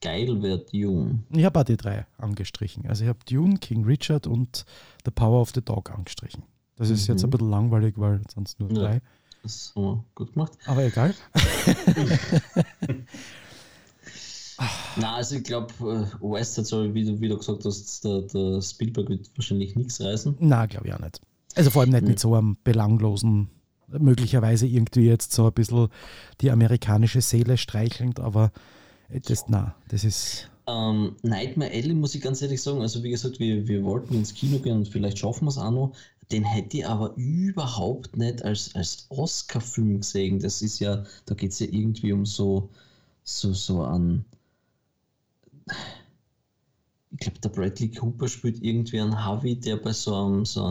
geil wäre Dune. Ich habe auch die drei angestrichen. Also ich habe Dune, King Richard und The Power of the Dog angestrichen. Das ist mhm. jetzt ein bisschen langweilig, weil sonst nur drei. Ja, das haben wir gut gemacht. Aber egal. Na, also ich glaube, äh, West Side Story, wie du, wie du gesagt hast, der, der Spielberg wird wahrscheinlich nichts reißen. Na, glaube ich auch nicht. Also vor allem nicht mit so einem belanglosen, möglicherweise irgendwie jetzt so ein bisschen die amerikanische Seele streichelnd, aber das, na, das ist. Ähm, Nightmare Alley muss ich ganz ehrlich sagen, also wie gesagt, wir, wir wollten ins Kino gehen und vielleicht schaffen wir es auch noch. Den hätte ich aber überhaupt nicht als, als Oscar-Film gesehen. Das ist ja, da geht es ja irgendwie um so, so, so an. Ich glaube, der Bradley Cooper spielt irgendwie einen Harvey, der bei so, einem, so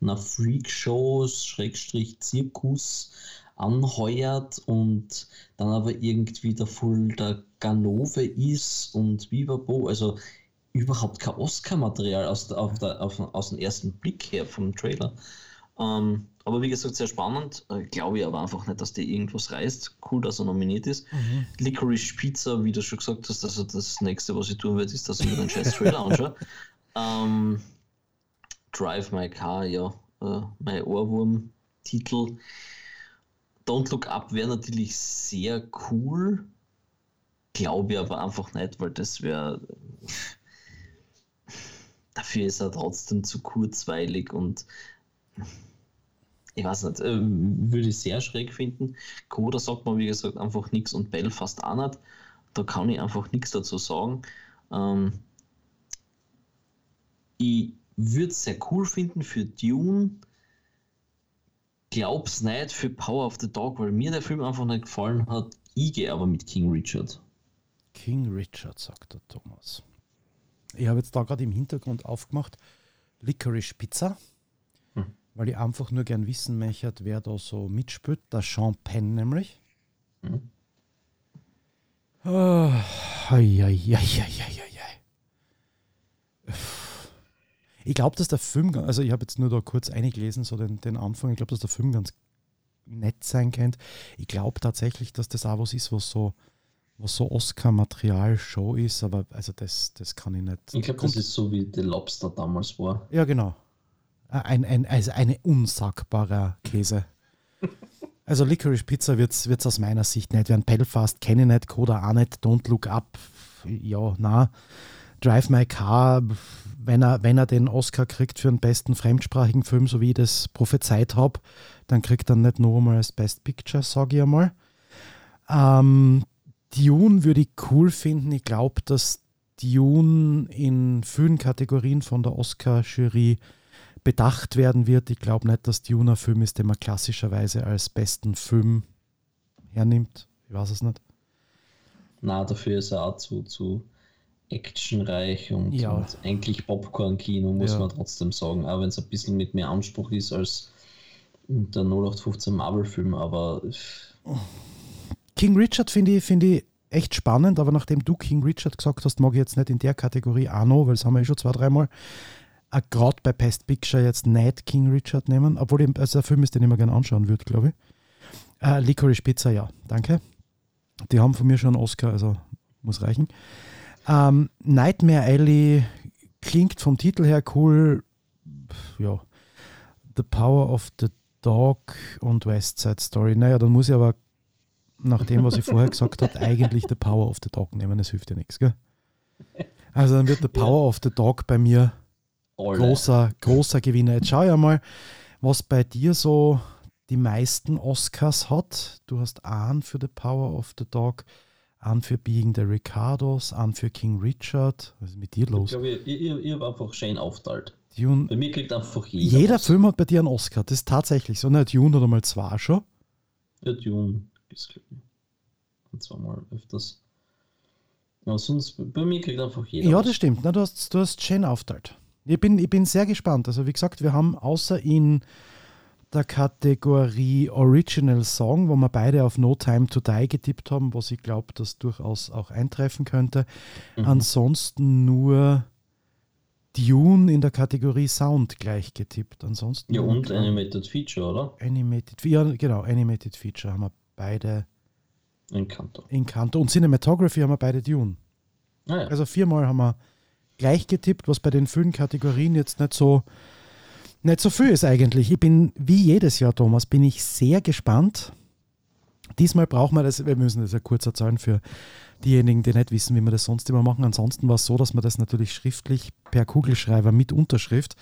einer Freak-Show, Schrägstrich Zirkus, anheuert und dann aber irgendwie der Full der Ganove ist und Vivapo, also überhaupt kein Oscar-Material aus, auf der, auf, aus dem ersten Blick her vom Trailer. Ähm, aber wie gesagt, sehr spannend. Äh, Glaube ich aber einfach nicht, dass der irgendwas reißt. Cool, dass er nominiert ist. Mhm. Licorice Pizza, wie du schon gesagt hast, also das nächste, was ich tun werde, ist, dass ich mir den scheiß Trailer anschaue. ähm, Drive My Car, ja, äh, mein Ohrwurm-Titel. Don't Look Up wäre natürlich sehr cool. Glaube ich aber einfach nicht, weil das wäre. Dafür ist er trotzdem zu kurzweilig und ich weiß nicht, äh, würde ich sehr schräg finden. Coda sagt man, wie gesagt, einfach nichts und Belfast auch nicht. Da kann ich einfach nichts dazu sagen. Ähm, ich würde es sehr cool finden für Dune. Glaub's nicht für Power of the Dog, weil mir der Film einfach nicht gefallen hat. Ich gehe aber mit King Richard. King Richard, sagt der Thomas. Ich habe jetzt da gerade im Hintergrund aufgemacht Licorice Pizza weil ich einfach nur gern wissen möchte, wer da so mitspielt. Der Sean Penn nämlich. Mhm. Oh, ich glaube, dass der Film, also ich habe jetzt nur da kurz eingelesen, so den, den Anfang, ich glaube, dass der Film ganz nett sein könnte. Ich glaube tatsächlich, dass das auch was ist, was so, was so Oscar-Material-Show ist, aber also das, das kann ich nicht. Ich glaube, das ist so wie The Lobster damals war. Ja, genau. Ein, ein, also eine unsagbarer Käse. Also Licorice Pizza wird es aus meiner Sicht nicht werden. Belfast kenne ich nicht, Coda auch nicht, Don't Look Up, ja, na. Drive My Car, wenn er, wenn er den Oscar kriegt für den besten fremdsprachigen Film, so wie ich das prophezeit habe, dann kriegt er nicht nur mal als Best Picture, sage ich einmal. Ähm, Dune würde ich cool finden. Ich glaube, dass Dune in vielen Kategorien von der Oscar-Jury bedacht werden wird. Ich glaube nicht, dass Dune ein Film ist, den man klassischerweise als besten Film hernimmt. Ich weiß es nicht. Na, dafür ist er auch zu, zu actionreich und, ja. und eigentlich Popcorn-Kino, muss ja. man trotzdem sagen. Auch wenn es ein bisschen mit mehr Anspruch ist als der 0815 Marvel-Film, aber. King Richard finde ich, find ich echt spannend, aber nachdem du King Richard gesagt hast, mag ich jetzt nicht in der Kategorie auch noch, weil das haben wir ja schon zwei, dreimal auch gerade bei Pest Picture jetzt nicht King Richard nehmen, obwohl ich, also ein Film ist, den ich mir gerne anschauen würde, glaube ich. Äh, Licorice Pizza, ja, danke. Die haben von mir schon einen Oscar, also muss reichen. Ähm, Nightmare Alley klingt vom Titel her cool. Ja, The Power of the Dog und West Side Story. Naja, dann muss ich aber nach dem, was ich vorher gesagt habe, eigentlich The Power of the Dog nehmen. Das hilft ja nichts, gell? Also dann wird The Power ja. of the Dog bei mir großer, großer Gewinner. Jetzt schau ja mal, was bei dir so die meisten Oscars hat. Du hast einen für The Power of the Dog, einen für Being the Ricardos, einen für King Richard. Was ist mit dir los? Ich glaube, ich, ich, ich habe einfach schön aufteilt. Dune, bei mir kriegt einfach jeder. Jeder Film hat bei dir einen Oscar. Das ist tatsächlich so. Nicht Dune oder mal zwei schon. Ja, Dune ich. Und zweimal öfters. Ja, sonst bei mir kriegt einfach jeder. Ja, das stimmt. Na, du hast, du hast schön aufteilt. Ich bin, ich bin sehr gespannt. Also wie gesagt, wir haben außer in der Kategorie Original Song, wo wir beide auf No Time to Die getippt haben, was ich glaube, das durchaus auch eintreffen könnte. Mhm. Ansonsten nur Dune in der Kategorie Sound gleich getippt. Ansonsten ja, und Animated Feature, oder? Animated, ja, genau, Animated Feature haben wir beide. Encanto. Encanto. Und Cinematography haben wir beide Dune. Ah, ja. Also viermal haben wir gleich getippt, was bei den fünf Kategorien jetzt nicht so, nicht so viel ist eigentlich. Ich bin, wie jedes Jahr, Thomas, bin ich sehr gespannt. Diesmal brauchen wir das, wir müssen das ja kurz erzählen für diejenigen, die nicht wissen, wie wir das sonst immer machen. Ansonsten war es so, dass wir das natürlich schriftlich per Kugelschreiber mit Unterschrift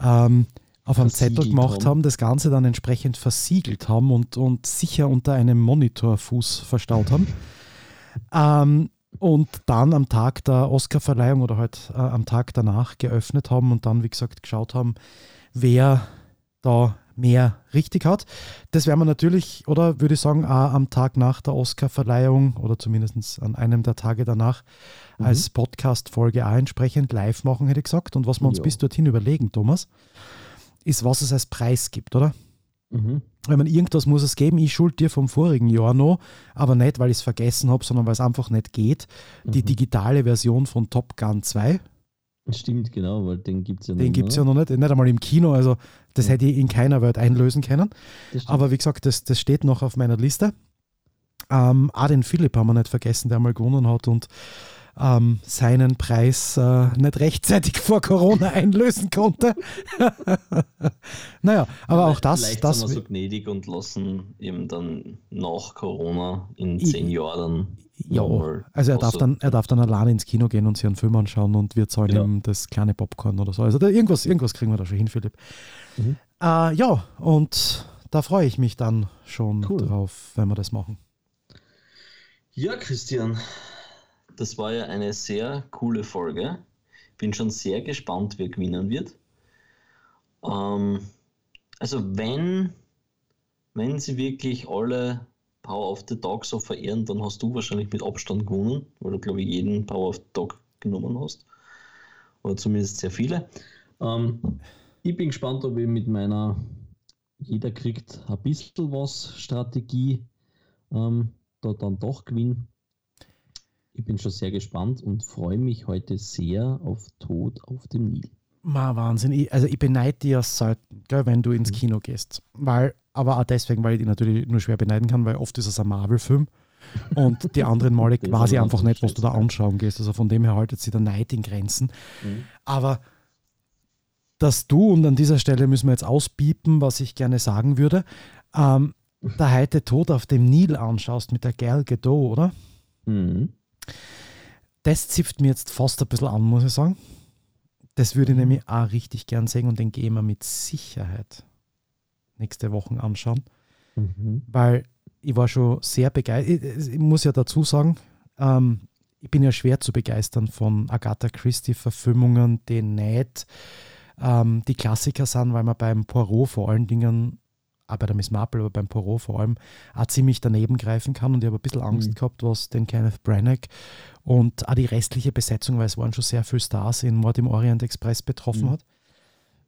ähm, auf einem Zettel gemacht haben. haben, das Ganze dann entsprechend versiegelt haben und, und sicher unter einem Monitorfuß verstaut haben. Ähm, und dann am Tag der Oscarverleihung oder halt äh, am Tag danach geöffnet haben und dann, wie gesagt, geschaut haben, wer da mehr richtig hat. Das werden wir natürlich, oder würde ich sagen, auch am Tag nach der Oscarverleihung oder zumindest an einem der Tage danach mhm. als Podcast-Folge auch entsprechend live machen, hätte ich gesagt. Und was wir uns jo. bis dorthin überlegen, Thomas, ist, was es als Preis gibt, oder? Mhm. Wenn man irgendwas muss es geben, ich schuld dir vom vorigen Jahr noch, aber nicht, weil ich es vergessen habe, sondern weil es einfach nicht geht. Die mhm. digitale Version von Top Gun 2. Stimmt, genau, weil den gibt es ja Den gibt es ja noch nicht, nicht einmal im Kino. Also das ja. hätte ich in keiner Welt einlösen können. Aber wie gesagt, das, das steht noch auf meiner Liste. Ähm, auch den Philipp haben wir nicht vergessen, der mal gewonnen hat und ähm, seinen Preis äh, nicht rechtzeitig vor Corona einlösen konnte. naja, aber auch das. Vielleicht das sind wir so gnädig und lassen ihm dann nach Corona in zehn Jahren. Ja, also er darf, dann, er darf dann alleine ins Kino gehen und sich einen Film anschauen und wir zahlen genau. ihm das kleine Popcorn oder so. Also da, irgendwas, irgendwas kriegen wir da schon hin, Philipp. Mhm. Äh, ja, und da freue ich mich dann schon cool. drauf, wenn wir das machen. Ja, Christian, das war ja eine sehr coole Folge. Bin schon sehr gespannt, wer gewinnen wird. Ähm, also wenn, wenn sie wirklich alle Power of the Dog so verehren, dann hast du wahrscheinlich mit Abstand gewonnen, weil du, glaube ich, jeden Power of the Dog genommen hast. Oder zumindest sehr viele. Ähm, ich bin gespannt, ob ich mit meiner jeder kriegt ein bisschen was Strategie ähm, da dann doch gewinne. Ich bin schon sehr gespannt und freue mich heute sehr auf Tod auf dem Nil. Ma, Wahnsinn. Ich, also ich beneide dir selten, gell, wenn du ins mhm. Kino gehst. Weil, aber auch deswegen, weil ich dich natürlich nur schwer beneiden kann, weil oft ist es ein Marvel-Film. Und die anderen Male quasi einfach nicht, was du da anschauen gehst. Also von dem her haltet sich der Neid in Grenzen. Mhm. Aber dass du, und an dieser Stelle müssen wir jetzt auspiepen, was ich gerne sagen würde, ähm, der heute Tod auf dem Nil anschaust mit der Gal Gadot, oder? Mhm. Das zipft mir jetzt fast ein bisschen an, muss ich sagen. Das würde ich mhm. nämlich auch richtig gern sehen und den gehen wir mit Sicherheit nächste Woche anschauen. Mhm. Weil ich war schon sehr begeistert. Ich, ich, muss ja dazu sagen, ähm, ich bin ja schwer zu begeistern von Agatha Christie-Verfilmungen, die nicht ähm, die Klassiker sind, weil man beim Poirot vor allen Dingen auch bei der Miss Marple, aber beim Poirot vor allem, auch ziemlich daneben greifen kann. Und ich habe ein bisschen Angst mhm. gehabt, was den Kenneth Branagh und auch die restliche Besetzung, weil es waren schon sehr viele Stars in Mord im Orient Express betroffen mhm. hat.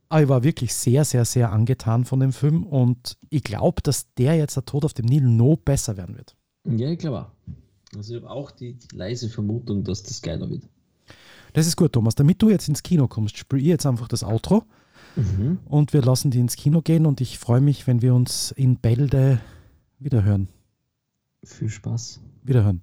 Aber ich war wirklich sehr, sehr, sehr angetan von dem Film und ich glaube, dass der jetzt der Tod auf dem Nil noch besser werden wird. Ja, ich glaube auch. Also ich habe auch die, leise Vermutung, dass das geiler wird. Das ist gut, Thomas. Damit du jetzt ins Kino kommst, spiele ich jetzt einfach das Outro Mhm. Und wir lassen die ins Kino gehen und ich freue mich, wenn wir uns in Bälde wiederhören. Viel Spaß. Wiederhören.